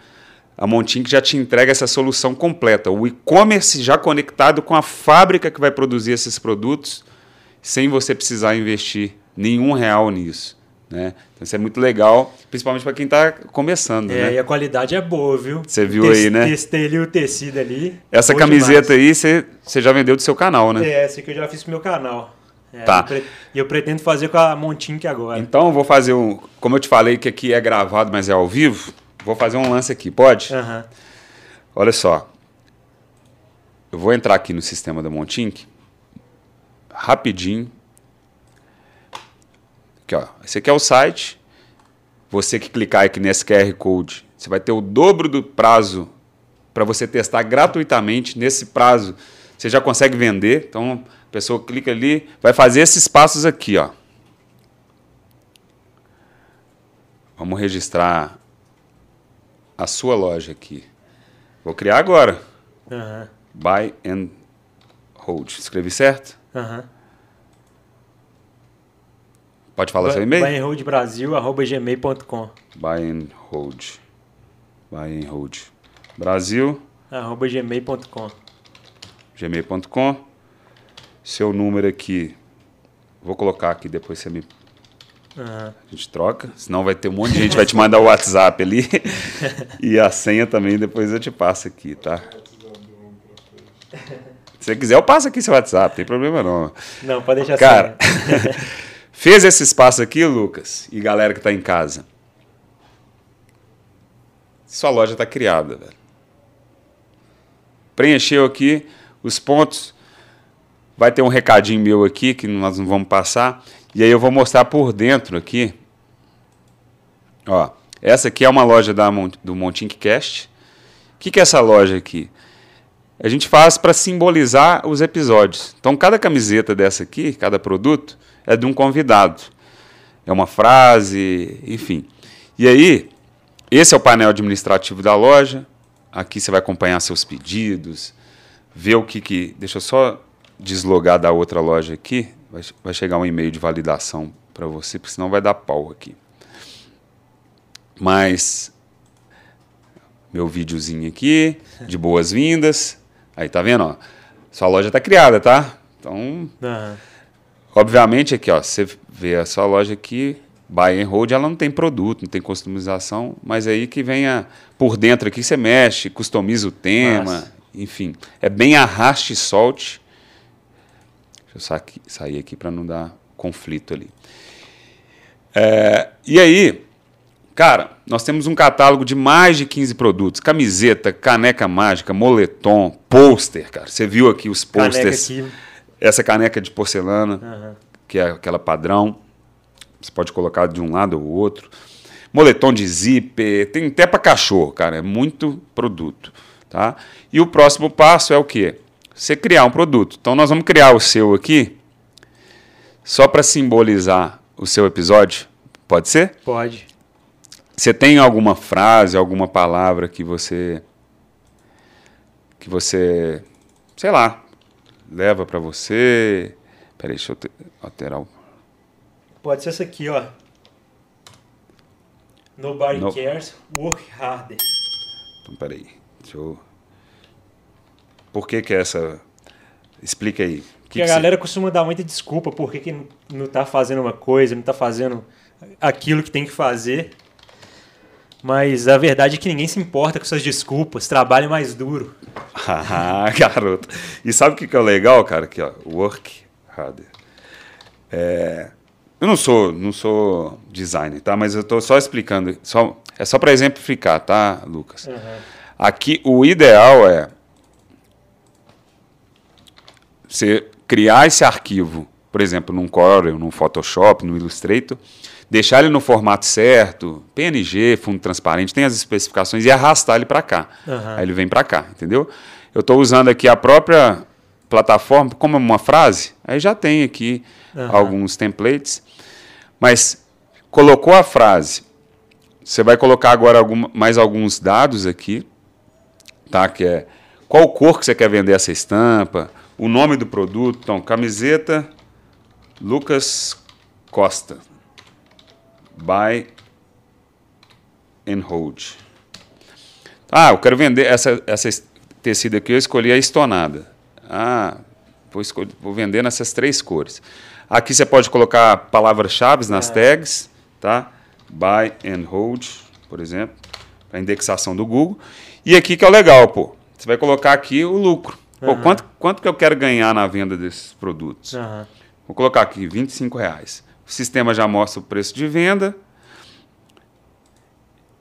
A Montink já te entrega essa solução completa. O e-commerce já conectado com a fábrica que vai produzir esses produtos, sem você precisar investir nenhum real nisso. Né? Então isso é muito legal, principalmente para quem está começando. É, né? e a qualidade é boa, viu? Você viu aí, né? Testei ali o tecido ali. Essa camiseta demais. aí você já vendeu do seu canal, né? É, essa que eu já fiz pro meu canal. É, Tá. eu pre- E eu pretendo fazer com a Montink agora. Então eu vou fazer um. Como eu te falei que aqui é gravado, mas é ao vivo, vou fazer um lance aqui, pode? Aham. Olha só. Eu vou entrar aqui no sistema da Montink. Rapidinho. Aqui, ó. Esse aqui é o site. Você que clicar aqui nesse QR Code, você vai ter o dobro do prazo para você testar gratuitamente. Nesse prazo, você já consegue vender. Então, a pessoa clica ali, vai fazer esses passos aqui, ó. Vamos registrar a sua loja aqui. Vou criar agora. Buy and hold. Escrevi certo? Pode falar seu e-mail? Brasil@gmail.com. Buy and hold. Buy and hold. Brasil, Arroba gmail.com. gmail.com. Seu número aqui. Vou colocar aqui, depois você me. Aham. A gente troca. Senão vai ter um monte de gente vai te mandar o WhatsApp ali. e a senha também, depois eu te passo aqui, tá? Se você quiser, eu passo aqui seu WhatsApp, não tem problema não. Não, pode deixar Cara, fez esse espaço aqui, Lucas, e galera que está em casa. Sua loja está criada, velho. Preencheu aqui os pontos. Vai ter um recadinho meu aqui que nós não vamos passar. E aí eu vou mostrar por dentro aqui. Ó, essa aqui é uma loja da, do Montink Cast. O que, que é essa loja aqui? A gente faz para simbolizar os episódios. Então, cada camiseta dessa aqui, cada produto, é de um convidado. É uma frase, enfim. E aí, esse é o painel administrativo da loja. Aqui você vai acompanhar seus pedidos, ver o que que. Deixa eu só deslogar da outra loja aqui. Vai, vai chegar um e-mail de validação para você, porque senão vai dar pau aqui. Mas meu videozinho aqui de boas-vindas. Aí tá vendo, ó? Sua loja tá criada, tá? Então, Aham. obviamente aqui, ó, você vê a sua loja aqui, buy and hold, ela não tem produto, não tem customização, mas aí que vem a, por dentro aqui você mexe, customiza o tema, Massa. enfim, é bem arraste e solte. Deixa eu sa- sair aqui para não dar conflito ali. É, e aí, Cara, nós temos um catálogo de mais de 15 produtos: camiseta, caneca mágica, moletom, pôster, cara. Você viu aqui os aqui. Essa caneca de porcelana, Aham. que é aquela padrão. Você pode colocar de um lado ou outro. Moletom de zíper, tem até para cachorro, cara. É muito produto. Tá? E o próximo passo é o quê? Você criar um produto. Então nós vamos criar o seu aqui, só para simbolizar o seu episódio. Pode ser? Pode. Você tem alguma frase, alguma palavra que você que você sei lá, leva para você. Peraí, deixa eu te- alterar o. Pode ser essa aqui, ó. Nobody No- cares, work harder. Então, peraí. Deixa eu. Por que que é essa. Explica aí. Que Porque que a você- galera costuma dar muita desculpa por que, que não- não tá fazendo uma coisa, não tá fazendo aquilo que tem que fazer. Mas a verdade é que ninguém se importa com suas desculpas, trabalhe mais duro. Ah, garoto. E sabe o que que é legal, cara? Aqui, ó. Work harder. É, eu não sou, não sou designer, tá? Mas eu estou só explicando. Só, é só para exemplificar, tá, Lucas? Aqui, o ideal é você criar esse arquivo, por exemplo, num Corel, num Photoshop, no Illustrator, deixar ele no formato certo, PNG, fundo transparente, tem as especificações e arrastar ele para cá. Aham. Aí ele vem para cá, entendeu? Eu estou usando aqui a própria plataforma como uma frase, aí já tem aqui Aham. alguns templates, mas colocou a frase, você vai colocar agora alguma- mais alguns dados aqui, tá? Que é qual cor que você quer vender essa estampa, o nome do produto, então camiseta Lucas Costa, buy and hold. Ah, eu quero vender essa, essa es- tecido aqui, eu escolhi a estonada. Ah, vou, escolher, vou vender nessas três cores. Aqui você pode colocar palavras-chave nas tags, tá? Buy and hold, por exemplo, para indexação do Google. E aqui que é o legal, pô. Você vai colocar aqui o lucro. Pô, Aham. quanto, quanto que eu quero ganhar na venda desses produtos? Aham. Vou colocar aqui 25 reais. O sistema já mostra o preço de venda.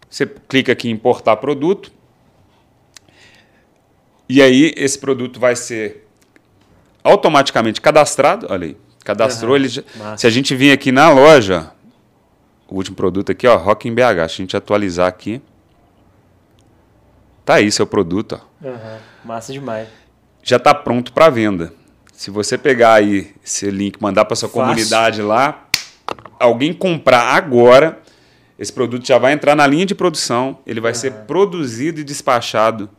Você clica aqui em importar produto. E aí esse produto vai ser automaticamente cadastrado. Olha aí. Cadastrou Aham, ele. já- se a gente vir aqui na loja, o último produto aqui, ó, Rock em BH. Se a gente atualizar aqui. Tá aí seu produto, ó Aham. Massa demais. Já está pronto para venda. Se você pegar aí esse link, mandar para sua Fácil. comunidade lá, alguém comprar agora, esse produto já vai entrar na linha de produção, ele vai ser produzido e despachado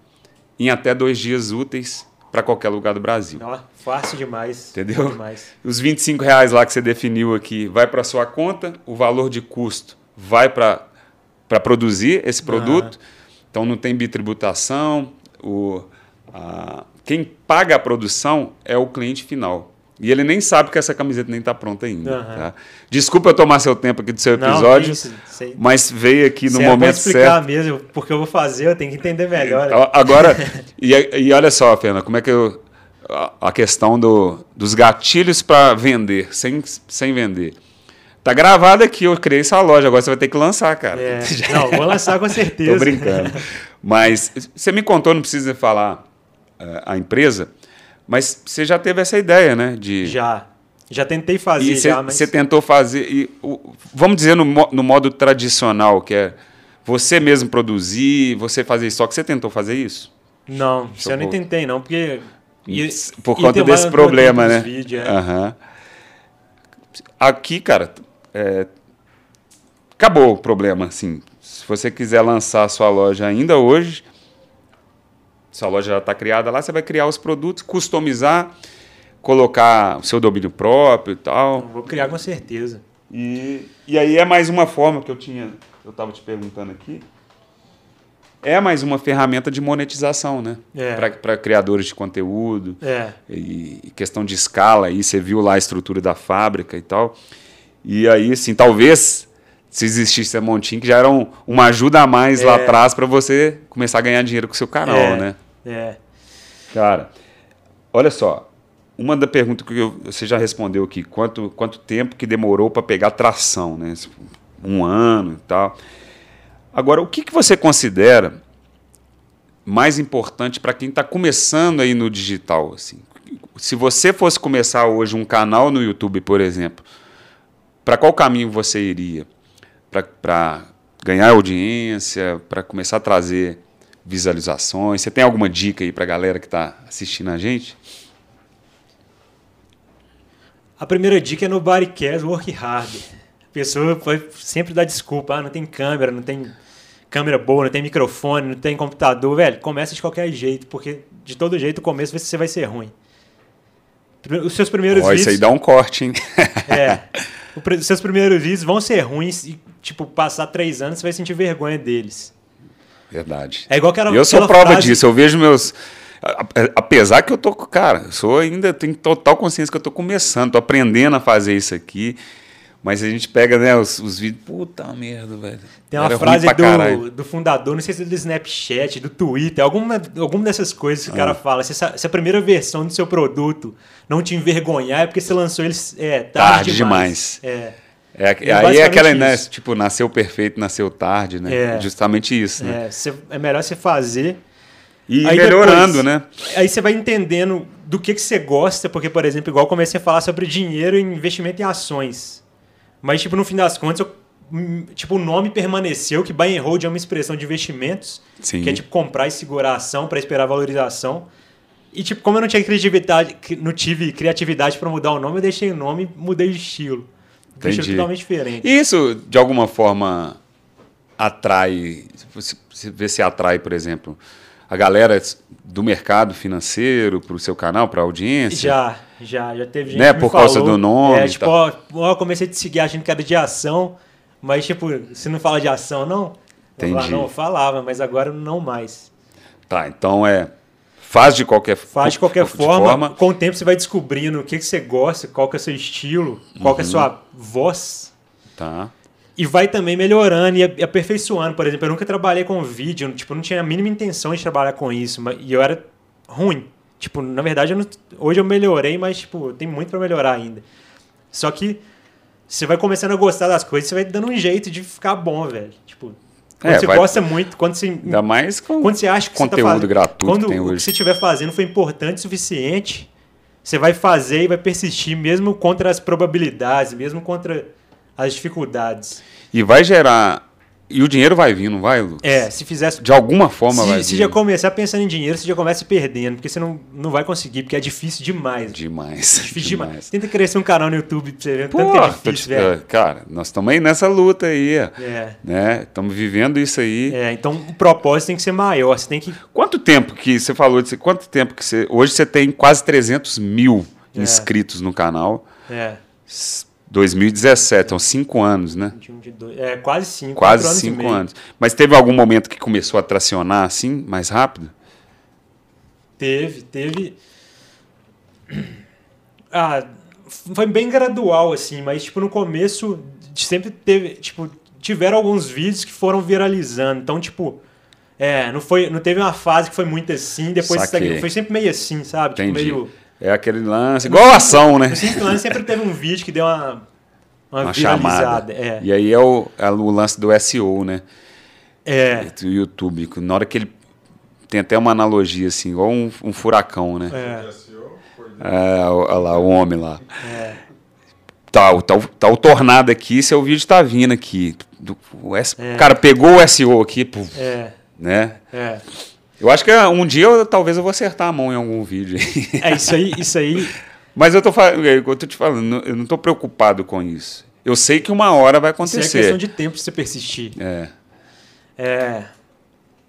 em até dois dias úteis para qualquer lugar do Brasil. Fácil demais. Entendeu? Demais. Os 25 reais lá que você definiu aqui vai para sua conta, o valor de custo vai para produzir esse produto. Então não tem bitributação. O, a- quem paga a produção é o cliente final. E ele nem sabe que essa camiseta nem está pronta ainda. Aham. tá? Desculpa eu tomar seu tempo aqui do seu Não, episódio, que isso, sei- mas veio aqui no bom momento explicar certo. mesmo, porque eu vou fazer, eu tenho que entender melhor. Então, Agora, e, e olha só, Fernanda, como é que eu. A, questão do, dos gatilhos para vender, sem, sem vender. Tá gravado aqui, eu criei essa loja, agora você vai ter que lançar, cara. É, não, vou lançar com certeza. Tô brincando. Mas você me contou, não precisa falar a empresa, mas você já teve essa ideia, né? De, Já. Já tentei fazer, e já, mas. você tentou fazer, e, o- vamos dizer no, no modo tradicional, que é você mesmo produzir, você fazer estoque. Você tentou fazer isso? Não, isso eu nem tentei, não, porque. ia- Por ia conta desse problema, né? é. Aham. Aqui, cara, é, acabou o problema, assim. Se você quiser lançar a sua loja ainda hoje, sua loja já está criada lá, você vai criar os produtos, customizar, colocar o seu domínio próprio e tal. Vou criar com certeza. E, e aí é mais uma forma que eu tinha, eu estava te perguntando aqui. É mais uma ferramenta de monetização, né? É. Para criadores de conteúdo É. e questão de escala aí, você viu lá a estrutura da fábrica e tal. E aí, assim, talvez se existisse a Montim, que já era um- uma ajuda a mais lá É. atrás para você começar a ganhar dinheiro com o seu canal, é, né? É. Cara, olha só, uma da pergunta que eu- você já respondeu aqui, quanto, quanto tempo que demorou para pegar tração, né? Um ano e tal. Agora, o que, que você considera mais importante para quem está começando aí no digital? Assim? Se você fosse começar hoje um canal no YouTube, por exemplo, para qual caminho você iria? Para ganhar audiência, para começar a trazer visualizações? Você tem alguma dica aí para a galera que está assistindo a gente? A primeira dica é no Body Cares Work Hard. A pessoa vai sempre dar desculpa, ah, não tem câmera, não tem câmera boa, não tem microfone, não tem computador, velho, começa de qualquer jeito, porque de todo jeito o começo você vai ser ruim. Os seus primeiros Ó, vídeos. isso aí dá um corte, hein? É. Os seus primeiros vídeos vão ser ruins e, tipo, passar três anos você vai sentir vergonha deles. Verdade. É igual aquela. eu sou prova frase- disso. Eu vejo meus. Apesar que eu tô. Cara, eu sou ainda. Tenho total consciência que eu tô começando, tô aprendendo a fazer isso aqui. Mas a gente pega, né, os, os vídeos. Puta merda, velho. Tem uma Era frase caralho. do, do fundador, não sei se é do Snapchat, do Twitter, alguma, alguma dessas coisas que o cara Ah. fala. Se, essa- se a primeira versão do seu produto não te envergonhar, é porque você lançou eles é, tarde, Tarde demais. demais. É. É, É aí é aquela, né? Tipo, nasceu perfeito, nasceu tarde, né? É. Justamente isso, né? É, você- é melhor você fazer. E Aí melhorando, depois- né? Aí você vai entendendo do que, que você gosta, porque, por exemplo, igual eu comecei a falar sobre dinheiro e investimento em ações. Mas, tipo, no fim das contas, eu- hum, tipo, o nome permaneceu, que buy and hold é uma expressão de investimentos, Sim. que é tipo comprar e segurar a ação para esperar a valorização. E, tipo, como eu não tinha criatividade, cri- não tive criatividade para mudar o nome, eu deixei o nome mudei de estilo. Entendi. totalmente diferente. E isso, de alguma forma, atrai. Você vê se atrai, por exemplo, a galera do mercado financeiro para o seu canal, para a audiência? Já, já, já teve gente Né, que por causa falou, do nome É, tipo, ó, eu comecei a te seguir achando que era de ação, mas, tipo, você não fala de ação, não? Eu falava, Entendi. não, eu falava, mas agora não mais. Tá, então é. Faz de qualquer Faz de qualquer de forma, com o tempo você vai descobrindo o que, que você gosta, qual que é o seu estilo, qual que é a Uhum. sua voz. Tá. E vai também melhorando e aperfeiçoando. Por exemplo, eu nunca trabalhei com vídeo, tipo, não tinha a mínima intenção de trabalhar com isso, mas, e eu era ruim. Tipo, na verdade, eu não- hoje eu melhorei, mas, tipo, tem muito pra melhorar ainda. Só que você vai começando a gostar das coisas, você vai dando um jeito de ficar bom, velho. Tipo, quando É, você vai- gosta muito, quando você Ainda mais com quando você acha que você conteúdo tá fazendo, gratuito quando que o que hoje. você estiver fazendo foi importante o suficiente, você vai fazer e vai persistir mesmo contra as probabilidades, mesmo contra as dificuldades. E vai gerar. E o dinheiro vai vir, não vai, Lucas? É, se fizesse De alguma forma vai se, se vir. já começar pensando em dinheiro, você já começa perdendo, porque você não, não vai conseguir, porque é difícil demais. Demais. difícil demais. Tenta crescer um canal no YouTube pra você ver Pô, tanto que é difícil, te- velho. cara, nós estamos aí nessa luta aí, ó, É. né? Estamos vivendo isso aí. É, então o propósito tem que ser maior. Você tem que. Quanto tempo que você falou disso? Quanto tempo que você. Hoje você tem quase 300 mil É. inscritos no canal. É, 2017, são cinco anos, né? 21 de dois- é quase cinco. Quase anos cinco anos. Mas teve algum momento que começou a tracionar assim, mais rápido? Teve, teve. Ah, foi bem gradual, assim, mas, tipo, no começo sempre teve, tipo, tiveram alguns vídeos que foram viralizando. Então, tipo, é, não, foi, não teve uma fase que foi muito assim, depois foi sempre meio assim, sabe? Tipo, Entendi. meio. É aquele lance, igual a ação, né? No Cinco anos sempre teve um vídeo que deu uma, uma, Uma chamada. É. E aí é o, é o lance do SEO, né? É. Do YouTube. Na hora que ele. Tem até uma analogia assim, igual um, um furacão, né? É. É, o- olha lá, o homem lá. É. Tá, o- tá, o- tá o tornado aqui, seu vídeo tá vindo aqui. Do- o S- É. Cara, pegou o SEO aqui, pô, É. né? É. Eu acho que um dia eu- talvez eu vou acertar a mão em algum vídeo. É, isso aí, isso aí. Mas eu tô, fa- eu tô te falando, eu não tô preocupado com isso. Eu sei que uma hora vai Isso é acontecer. questão de tempo pra você persistir. É. É.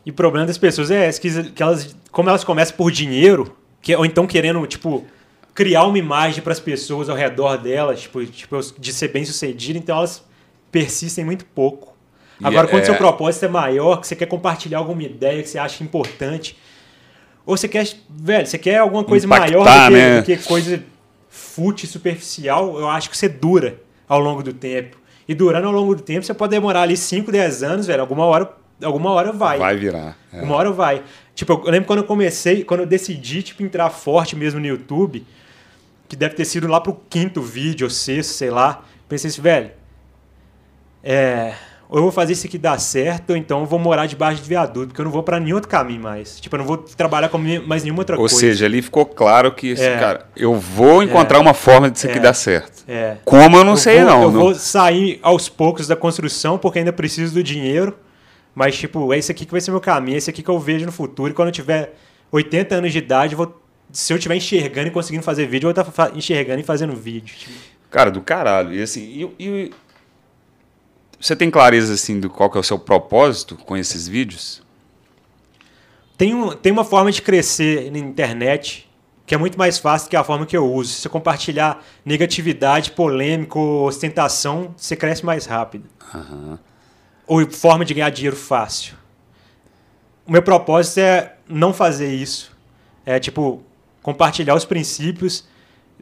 E o problema das pessoas é esse, que, que elas, como elas começam por dinheiro, que, ou então querendo, tipo, criar uma imagem para as pessoas ao redor delas, tipo, tipo, de ser bem sucedido, então elas persistem muito pouco. Agora, é- quando seu propósito é maior, que você quer compartilhar alguma ideia que você acha importante, ou você quer, velho, você quer alguma coisa maior do Impactar, que, né? do que coisa fútil, superficial, eu acho que você dura ao longo do tempo. E durando ao longo do tempo, você pode demorar ali 5, 10 anos, velho, alguma hora, alguma hora vai. Vai virar. é. Uma hora vai. Tipo, eu lembro quando eu comecei, quando eu decidi, tipo, entrar forte mesmo no YouTube, que deve ter sido lá pro quinto vídeo ou sexto, sei lá. Pensei assim, velho, é, ou eu vou fazer isso aqui dar certo, ou então eu vou morar debaixo de viaduto, porque eu não vou pra nenhum outro caminho mais. Tipo, eu não vou trabalhar com mais nenhuma outra Ou coisa. seja, ali ficou claro que, esse É. cara, eu vou encontrar uma forma disso aqui É. dar certo. é. Como eu não eu sei, vou, não. Eu não- vou sair aos poucos da construção, porque ainda preciso do dinheiro. Mas, tipo, é esse aqui que vai ser meu caminho, é esse aqui que eu vejo no futuro. E quando eu tiver 80 anos de idade, eu vou, se eu estiver enxergando e conseguindo fazer vídeo, eu vou estar enxergando e fazendo vídeo. Tipo, Cara, do caralho. E assim, e, e você tem clareza assim do qual que é o seu propósito com esses vídeos? Tem, um, tem uma forma de crescer na internet que é muito mais fácil que a forma que eu uso. Se você compartilhar negatividade, polêmica, ostentação, você cresce mais rápido. Aham. Ou forma de ganhar dinheiro fácil. O meu propósito é não fazer isso. É tipo, compartilhar os princípios,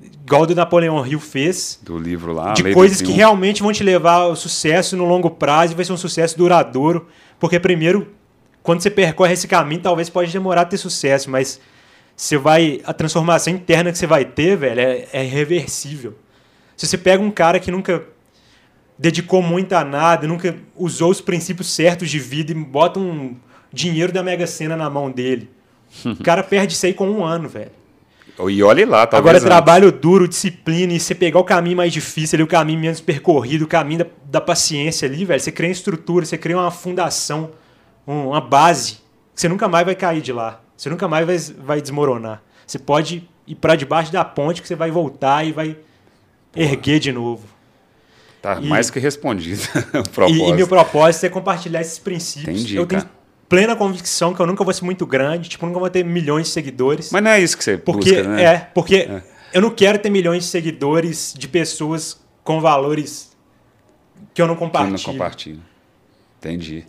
igual o do Napoleão Hill fez, Do livro lá. de coisas que realmente vão te levar ao sucesso no longo prazo e vai ser um sucesso duradouro. Porque primeiro, quando você percorre esse caminho, talvez pode demorar a ter sucesso, mas você vai. A transformação interna que você vai ter, velho, é, é irreversível. Se você pega um cara que nunca dedicou muito a nada, nunca usou os princípios certos de vida e bota um dinheiro da Mega Sena na mão dele. O cara perde isso aí com um ano, velho. E olhe lá, talvez. Agora, antes. trabalho duro, disciplina, e você pegar o caminho mais difícil, ali, o caminho menos percorrido, o caminho da, da paciência ali, velho. Você cria uma estrutura, você cria uma fundação, um- uma base, que você nunca mais vai cair de lá. Você nunca mais vai, vai desmoronar. Você pode ir para debaixo da ponte que você vai voltar e vai erguer de novo. Tá e- mais que respondido o E, propósito. e meu propósito é compartilhar esses princípios. Entendi, eu tenho cara. Plena convicção que eu nunca vou ser muito grande, tipo, nunca vou ter milhões de seguidores. Mas não é isso que você Porque busca, né? é, porque eu não quero ter milhões de seguidores de pessoas com valores que eu não Que compartilho. não compartilha. Entendi.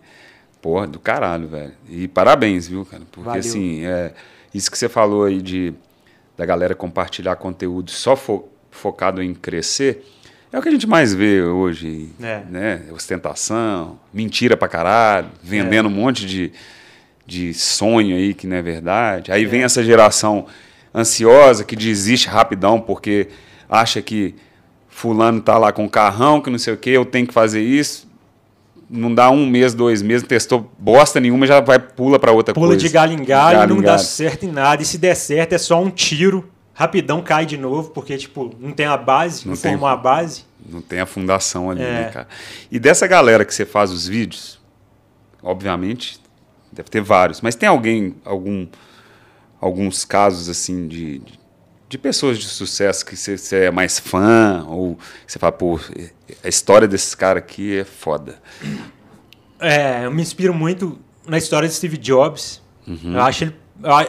Porra, do caralho, velho. E parabéns, viu, cara? Porque Valeu. assim, é, isso que você falou aí de da galera compartilhar conteúdo só fo- focado em crescer, é o que a gente mais vê hoje, É. né? Ostentação, mentira pra caralho, vendendo É. um monte de, de sonho aí que não é verdade. Aí vem essa geração ansiosa que desiste rapidão porque acha que fulano tá lá com carrão, que não sei o que, eu tenho que fazer isso. Não dá um mês, dois meses, testou bosta nenhuma, já vai pula para outra Pula coisa. de galho em galho, Galho não dá certo em nada. E se der certo, é só um tiro. Rapidão cai de novo, porque, tipo, não tem a base, não, Não tem- formou a base. Não tem a fundação ali, É. né, cara? E dessa galera que você faz os vídeos, obviamente, deve ter vários, mas tem alguém, algum, alguns casos assim de, de, de pessoas de sucesso que você, você é mais fã, ou você fala, pô, a história desses caras aqui é foda. É, eu me inspiro muito na história de Steve Jobs. Uhum. Eu acho ele.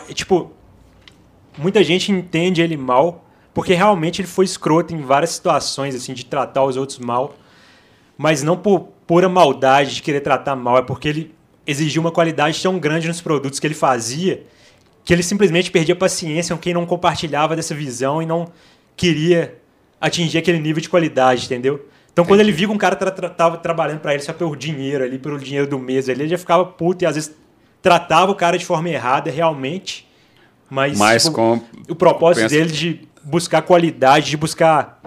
eu tipo, muita gente entende ele mal, porque realmente ele foi escroto em várias situações, assim, de tratar os outros mal. Mas não por pura maldade de querer tratar mal, é porque ele exigiu uma qualidade tão grande nos produtos que ele fazia que ele simplesmente perdia paciência com quem não compartilhava dessa visão e não queria atingir aquele nível de qualidade, entendeu? Então, quando ele viu que um cara tra tra tava trabalhando para ele só pelo dinheiro ali, pelo dinheiro do mês ali, ele já ficava puto e às vezes tratava o cara de forma errada, realmente. Mas, Mas tipo, com. o propósito penso- dele de buscar qualidade, de buscar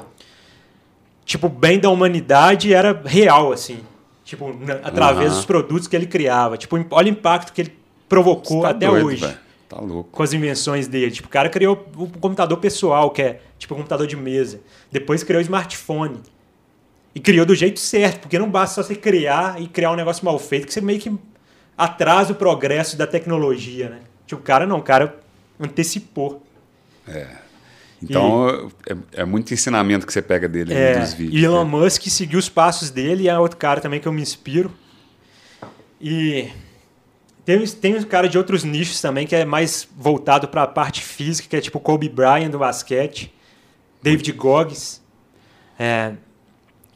tipo bem da humanidade era real assim, tipo na- através Aham. dos produtos que ele criava. Tipo, olha o impacto que ele provocou Tá até doido, hoje velho. Tá louco. com as invenções dele. Tipo, o cara criou o computador pessoal, que é tipo um computador de mesa. Depois criou o smartphone. E criou do jeito certo, porque não basta só você criar e criar um negócio mal feito, que você meio que atrasa o progresso da tecnologia, né? Tipo, o cara não, o cara antecipou. Então, é, é muito ensinamento que você pega dele É, dos vídeos. e Elon né? Musk seguiu os passos dele e é outro cara também que eu me inspiro. E tem, tem um cara de outros nichos também que é mais voltado para a parte física, que é tipo Kobe Bryant do basquete, David Goggins. É,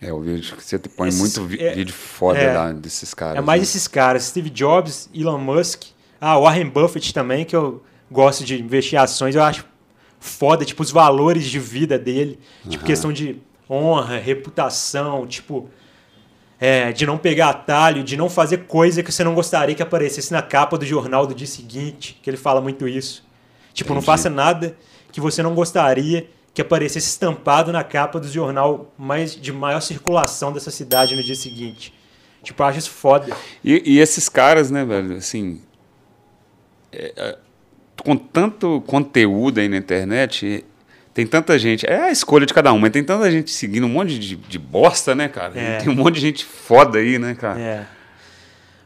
É, eu vejo que você põe muito é- vídeo foda é. lá desses caras. é mais né? esses caras, Steve Jobs, Elon Musk, ah, Warren Buffett também, que eu gosto de investir em ações, eu acho foda, tipo, os valores de vida dele, tipo, questão de honra, reputação, tipo, é, de não pegar atalho, de não fazer coisa que você não gostaria que aparecesse na capa do jornal do dia seguinte, que ele fala muito isso. Tipo, não Entendi. faça nada que você não gostaria que aparecesse estampado na capa do jornal mais, de maior circulação dessa cidade no dia seguinte. Tipo, eu acho isso foda. E, e esses caras, né, velho, assim. é, é, com tanto conteúdo aí na internet, tem tanta gente. É a escolha de cada um, mas tem tanta gente seguindo um monte de, de bosta, né, cara? É. Tem um monte de gente foda aí, né, cara? É.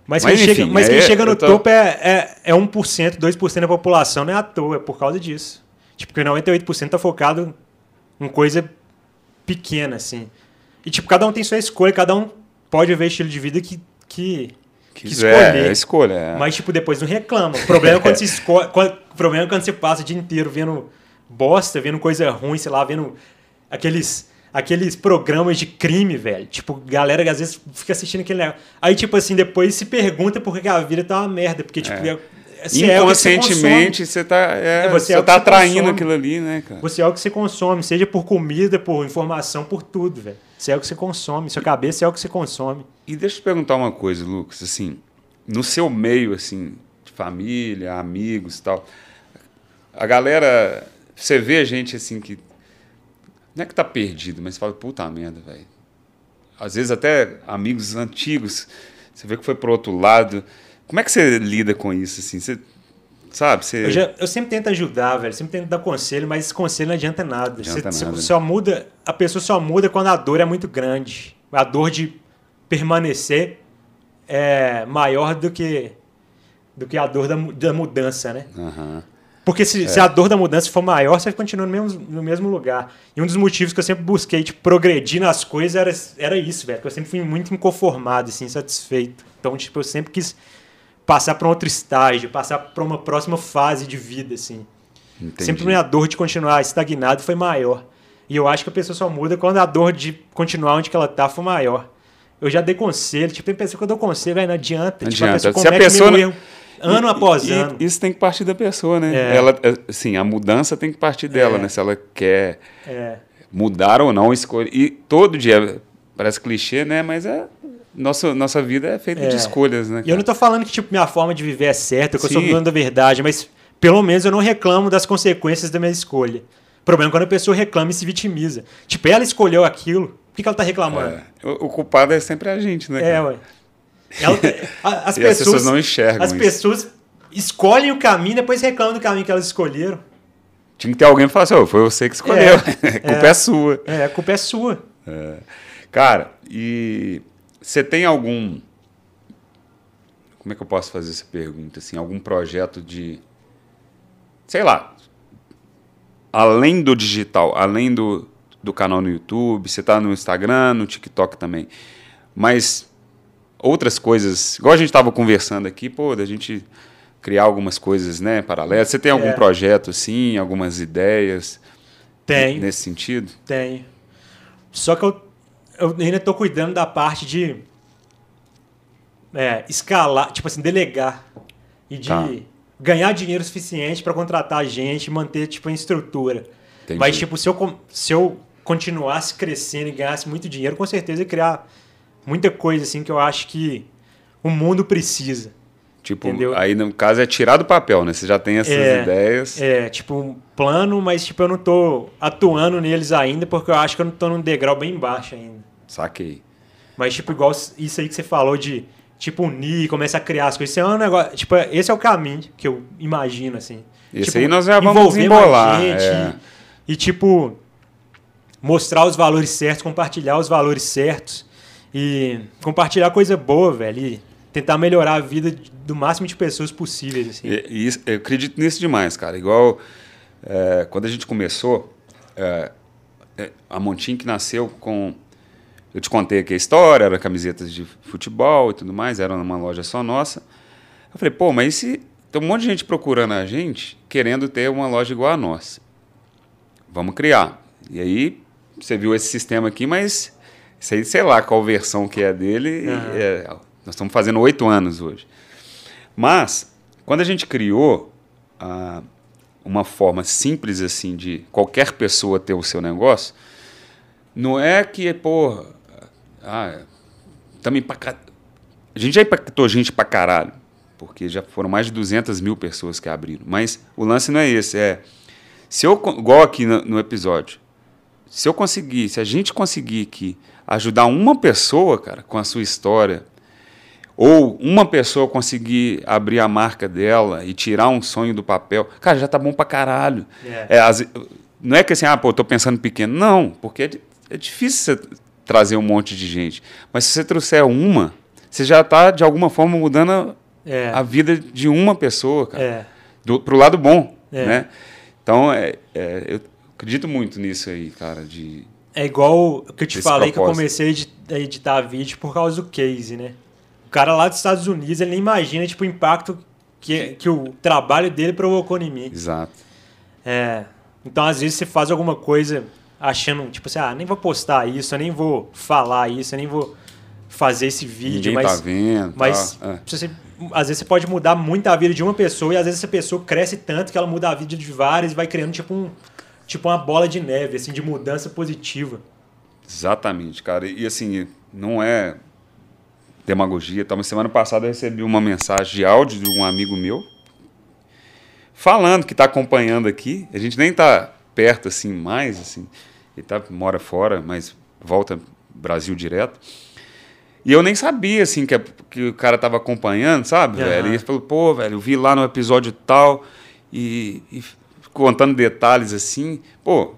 Mas, Mas, quem, enfim, chega, mas quem aí chega no tô- topo é, é, é 1%, 2% da população, não é à toa, é por causa disso. Tipo, porque 98% tá focado em coisa pequena, assim. E, tipo, cada um tem sua escolha, cada um pode haver estilo de vida que, que, que escolher. é escolha. é. Mas, tipo, depois não reclama. O problema é quando você escolhe. Problema é quando você passa o dia inteiro vendo bosta, vendo coisa ruim, sei lá, vendo aqueles. Aqueles programas de crime, velho. Tipo, galera que às vezes fica assistindo aquele negócio. Aí, tipo assim, depois se pergunta por que a vida tá uma merda. Porque, tipo, É. é, é você Inconscientemente, você tá, é, É, você você é o que tá você atraindo consome. aquilo ali, né, cara? Você é o que você consome, seja por comida, por informação, por tudo, velho. Você é o que você consome, sua cabeça é o que você consome. E deixa eu te perguntar uma coisa, Lucas, assim, no seu meio, assim, de família, amigos e tal, a galera, você vê gente, assim, que não é que tá perdido, mas fala, puta merda, velho. Às vezes até amigos antigos, você vê que foi pro outro lado. Como é que você lida com isso, assim? Você, sabe, você... Eu, já- eu sempre tento ajudar, velho. Sempre tento dar conselho, mas esse conselho não adianta nada. Adianta Você- nada, você só muda, a pessoa só muda quando a dor é muito grande. A dor de permanecer é maior do que do que a dor da, da mudança, né? Aham. Porque se, É. se a dor da mudança for maior, você continua no mesmo, no mesmo lugar. E um dos motivos que eu sempre busquei tipo, progredir nas coisas era, era isso, velho. Que eu sempre fui muito inconformado, assim, insatisfeito. Então, tipo, eu sempre quis passar para um outro estágio, passar para uma próxima fase de vida, assim. Entendi. Sempre minha dor de continuar estagnado foi maior. E eu acho que a pessoa só muda quando a dor de continuar onde que ela tá for maior. Eu já dei conselho, tipo, tem pessoa que eu dou conselho, aí não adianta. Não tipo, a adianta. pessoa Se a pessoa não- erro ano após E- e ano. Isso tem que partir da pessoa, né? É. Ela, assim, a mudança tem que partir dela, É. né? Se ela quer É. mudar ou não, escolher. E todo dia, parece clichê, né? Mas é. Nossa, nossa vida é feita É. de escolhas, né? E eu não tô falando que tipo, minha forma de viver é certa, que eu sou Sim. dono da verdade, mas pelo menos eu não reclamo das consequências da minha escolha. O problema é quando a pessoa reclama e se vitimiza. Tipo, ela escolheu aquilo, por que, que ela tá reclamando? É. O, o culpado é sempre a gente, né? É, cara? ué. Ela- as, E pessoas, as pessoas não enxergam As isso. pessoas escolhem o caminho e depois reclamam do caminho que elas escolheram. Tinha que ter alguém que falasse, ô, foi você que escolheu. a culpa é, sua. É, a culpa é sua. Cara, e você tem algum. Como é que eu posso fazer essa pergunta? Assim, algum projeto de. Sei lá. Além do digital, além do, do canal no YouTube, você está no Instagram, no TikTok também. Mas outras coisas, igual a gente estava conversando aqui, pô, da gente criar algumas coisas, né, paralelas. Você tem algum É. projeto assim, algumas ideias Tem. nesse sentido? Tenho. Só que eu, eu ainda tô cuidando da parte de é, escalar, tipo assim, delegar. E de Tá. ganhar dinheiro suficiente para contratar gente e manter, tipo, a estrutura. Entendi. Mas, tipo, se eu, se eu continuasse crescendo e ganhasse muito dinheiro, com certeza ia criar muita coisa, assim, que eu acho que o mundo precisa. Tipo, Entendeu? aí no caso é tirar do papel, né? Você já tem essas É, ideias. É, tipo, um plano, mas, tipo, eu não tô atuando neles ainda porque eu acho que eu não tô num degrau bem baixo ainda. Saquei. Mas, tipo, igual isso aí que você falou de, tipo, unir, começar a criar as coisas. Isso é um negócio. Tipo, esse é o caminho que eu imagino, assim. Esse Tipo, aí nós já vamos desembolar. gente é. E, e, tipo, mostrar os valores certos, compartilhar os valores certos. E compartilhar coisa boa, velho. E tentar melhorar a vida do máximo de pessoas possíveis, assim. E- e eu acredito nisso demais, cara. Igual é, quando a gente começou, é, é, a Montim que nasceu com. Eu te contei aqui a história, era camisetas de futebol e tudo mais, era numa loja só nossa. Eu falei, pô, mas se tem um monte de gente procurando a gente, querendo ter uma loja igual a nossa? Vamos criar. E aí, você viu esse sistema aqui, mas isso aí, sei lá qual versão que é dele. Aham. é, nós estamos fazendo oito anos hoje. Mas, quando a gente criou ah, uma forma simples assim de qualquer pessoa ter o seu negócio, não é que, pô, ah, também pra a gente já impactou gente pra caralho, porque já foram mais de 200 mil pessoas que abriram. Mas o lance não é esse, é se eu, igual aqui no, no episódio, se eu conseguir, se a gente conseguir aqui ajudar uma pessoa, cara, com a sua história, ou uma pessoa conseguir abrir a marca dela e tirar um sonho do papel, cara, já tá bom pra caralho. É. É, as- não é que assim, ah, pô, eu tô pensando pequeno. Não, porque é, é difícil você trazer um monte de gente. Mas se você trouxer uma, você já tá, de alguma forma, mudando a, É. a vida de uma pessoa, cara É. do, pro lado bom, É. né? Então, é, é, eu acredito muito nisso aí, cara, de... É igual o que eu te falei que eu propósito. comecei a editar vídeo por causa do case, né? O cara lá dos Estados Unidos, ele nem imagina tipo, o impacto que, que o trabalho dele provocou em mim. Exato. É, então, às vezes, você faz alguma coisa achando, tipo assim, ah, nem vou postar isso, eu nem vou falar isso, eu nem vou fazer esse vídeo, Ninguém mas, tá vendo. mas tá, é. você- às vezes você pode mudar muito a vida de uma pessoa e às vezes essa pessoa cresce tanto que ela muda a vida de várias e vai criando tipo um tipo uma bola de neve, assim, de mudança positiva. Exatamente, cara. E assim, não é demagogia. Tá? Mas semana passada eu recebi uma mensagem de áudio de um amigo meu falando que está acompanhando aqui. A gente nem tá perto assim mais, assim. Ele tá, mora fora, mas volta Brasil direto. E eu nem sabia, assim, que, a- que o cara tava acompanhando, sabe, Aham. velho? E ele falou, pô, velho, eu vi lá no episódio tal e, e contando detalhes assim. Pô,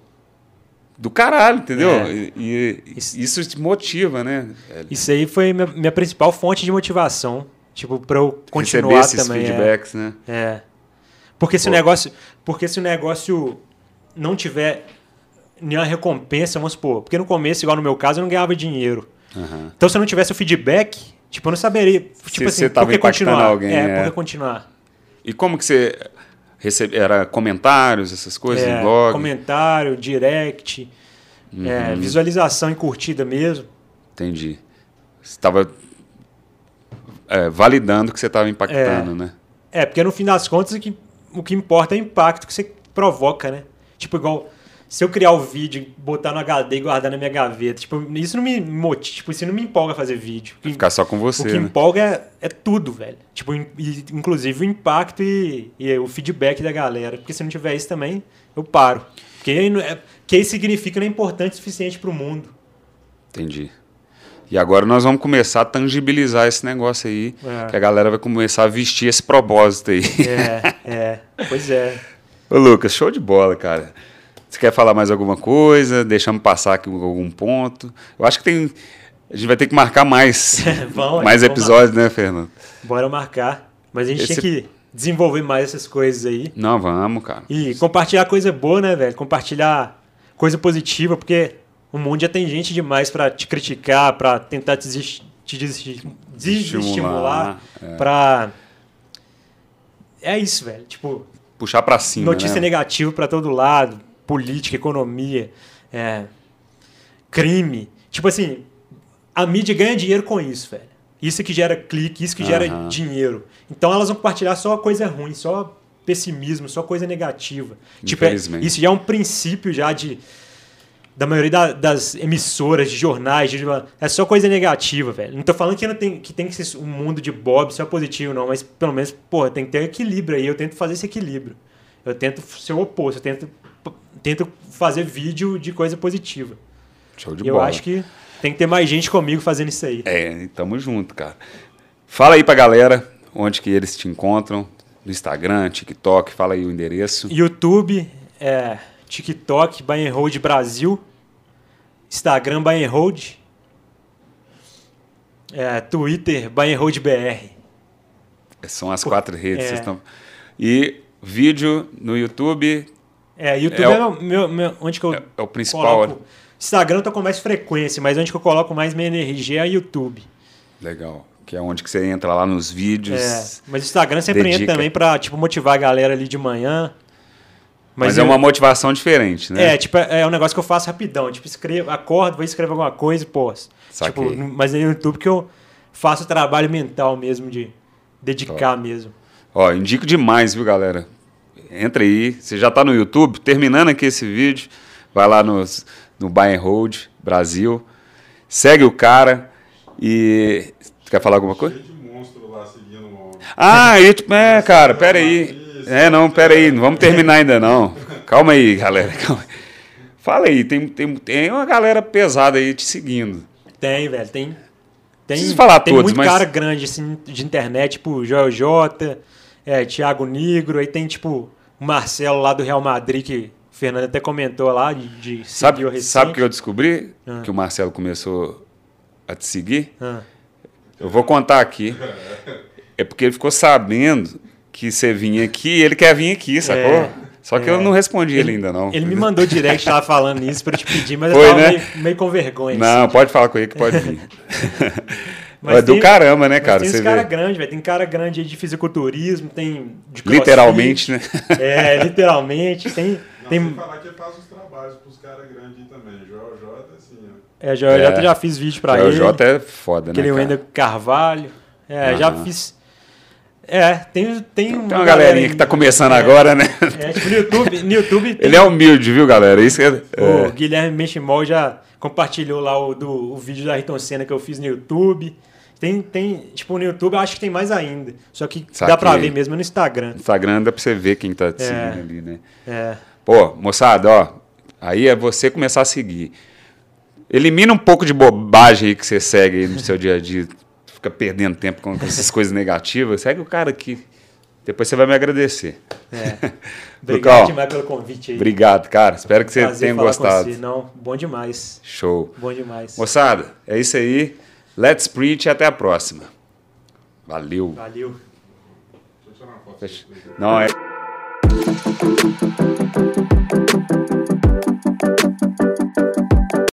do caralho, entendeu? É. E, e Isso- isso te motiva, né? Isso aí foi minha, minha principal fonte de motivação, tipo, para eu continuar Receber esses também. é. feedbacks, né? É. Porque se o negócio, porque se o negócio não tiver nenhuma recompensa, vamos supor, porque no começo, igual no meu caso, eu não ganhava dinheiro. Aham. Então se eu não tivesse o feedback, tipo, eu não saberia, tipo Se assim, você tava por que continuar? alguém, é, é. por que continuar? E como que você recebe? Era comentários, essas coisas É, blog? comentário, direct, é, Uhum. visualização e curtida mesmo. Entendi. Você estava validando que você estava impactando, né? É, porque no fim das contas o que, o que importa é o impacto que você provoca, né? Tipo, igual se eu criar o vídeo, botar no HD e guardar na minha gaveta, tipo, isso não me motiva, tipo, isso não me empolga fazer vídeo. O que- Ficar só com o você, que né? empolga é, é tudo, velho. Tipo, in- inclusive o impacto e, e o feedback da galera. Porque se não tiver isso também, eu paro. Porque é, aí significa que não é importante o suficiente pro mundo. Entendi. E agora nós vamos começar a tangibilizar esse negócio aí, É. que a galera vai começar a vestir esse propósito aí. É, é. Pois é. Ô Lucas, show de bola, cara. Você quer falar mais alguma coisa? Deixamos passar aqui algum ponto. Eu acho que tem. A gente vai ter que marcar mais, Vamos, mais episódios, né, Fernando? Bora marcar. Mas a gente Esse- tem que desenvolver mais essas coisas aí. Não, vamos, cara. E compartilhar coisa boa, né, velho? Compartilhar coisa positiva, porque o mundo já tem gente demais pra te criticar, pra tentar te, desis- desestimular, é. pra... É isso, velho. Tipo, Puxar pra cima. notícia né? negativa pra todo lado, política, economia, é, crime. Tipo assim, a mídia ganha dinheiro com isso, velho. Isso que gera clique, isso que gera Aham. dinheiro. Então elas vão compartilhar só coisa ruim, só pessimismo, só coisa negativa. Tipo, é- isso já é um princípio já de da maioria da- das emissoras, de jornais, de- é só coisa negativa, velho. Não tô falando que, não tem, que tem que ser um mundo de Bob só positivo, não, mas pelo menos, porra, tem que ter equilíbrio aí. Eu tento fazer esse equilíbrio. Eu tento ser o oposto, eu tento, tento fazer vídeo de coisa positiva. Show de E eu bola. acho que tem que ter mais gente comigo fazendo isso aí. É, tamo junto, cara. Fala aí pra galera onde que eles te encontram. No Instagram, TikTok, fala aí o endereço. YouTube, é, TikTok, Buy and Hold Brasil, Instagram, Buy and Hold, é, Twitter, Buy and Hold BR. São as quatro redes. é. estão- E vídeo no YouTube É, YouTube É é, o- meu, meu- onde que eu é, é o principal. coloco. Instagram eu tô com mais frequência, mas onde que eu coloco mais minha energia é YouTube. Legal. Que é onde que você entra lá nos vídeos. É, mas o Instagram sempre Dedica. entra também pra tipo, motivar a galera ali de manhã. Mas, é eu- uma motivação diferente, né? É, tipo, é é um negócio que eu faço rapidão. Tipo, escrevo, acordo, vou escrever alguma coisa e posto. Tipo, mas é no YouTube que eu faço o trabalho mental mesmo, de dedicar mesmo. Ó, indico demais, viu, galera? Entra aí. Você já tá no YouTube, terminando aqui esse vídeo, vai lá nos, no Buy and Hold Brasil, segue o cara e... Quer falar alguma coisa? Cheio de monstro lá seguindo o. Ah, e, é, cara, pera aí. É, não, pera aí, não vamos terminar ainda não. Calma aí, galera. Calma aí. Fala aí, tem, tem, tem uma galera pesada aí te seguindo. Tem, velho, tem. Tem, Preciso falar tem todos, muito mas- cara grande assim, de internet, tipo Joel J, é, Thiago Negro, aí tem tipo Marcelo lá do Real Madrid, que o Fernando até comentou lá, de, de Sabe, recente. sabe o que eu descobri? Ah. Que o Marcelo começou a te seguir? Ah, Eu vou contar aqui. É porque ele ficou sabendo que você vinha aqui e ele quer vir aqui, sacou? É. Só que eu não respondi ele, ainda, não. Ele me mandou direct lá falando isso eu te pedir, mas Foi, eu tava né? meio, meio com vergonha. Não, assim. pode falar com ele que pode vir. Mas é do tem- caramba, né, cara? tem Você cara vê. grande, velho. Tem cara grande aí de fisiculturismo, tem de. Literalmente, né? É, literalmente. Tem. Não, tem falar que ele faz os trabalhos pros caras grandes aí também. Jó, Jó é assim, ó. é, já, É. já, já fiz vídeo pra o ele. Jota é foda, Aquele né? cara? Wendel Carvalho. É, já Aham. fiz. É, tem, tem, Tem uma galerinha que tá começando é, agora, né? É, tipo, no YouTube, no YouTube tem Ele é humilde, viu, galera? Isso é. O é. Guilherme Menchimol já compartilhou lá o, do, o vídeo da Ayrton Senna que eu fiz no YouTube. Tem, tem, tipo, no YouTube eu acho que tem mais ainda. Só que dá Saquei. pra ver mesmo no Instagram. Instagram dá pra você ver quem tá te É. seguindo ali, né? É. Pô, moçada, ó. Aí é você começar a seguir. Elimina um pouco de bobagem aí que você segue aí no seu dia a dia. Fica perdendo tempo com essas coisas negativas. Segue o cara aqui. Depois você vai me agradecer. é. Obrigado Lucão, demais pelo convite aí. Obrigado, cara. Espero que você tenha gostado. você. Não, bom demais. Show. Bom demais. Moçada, é isso aí. Let's preach e até a próxima. Valeu. Valeu. Deixa eu tirar uma foto. Fecha- Não, é.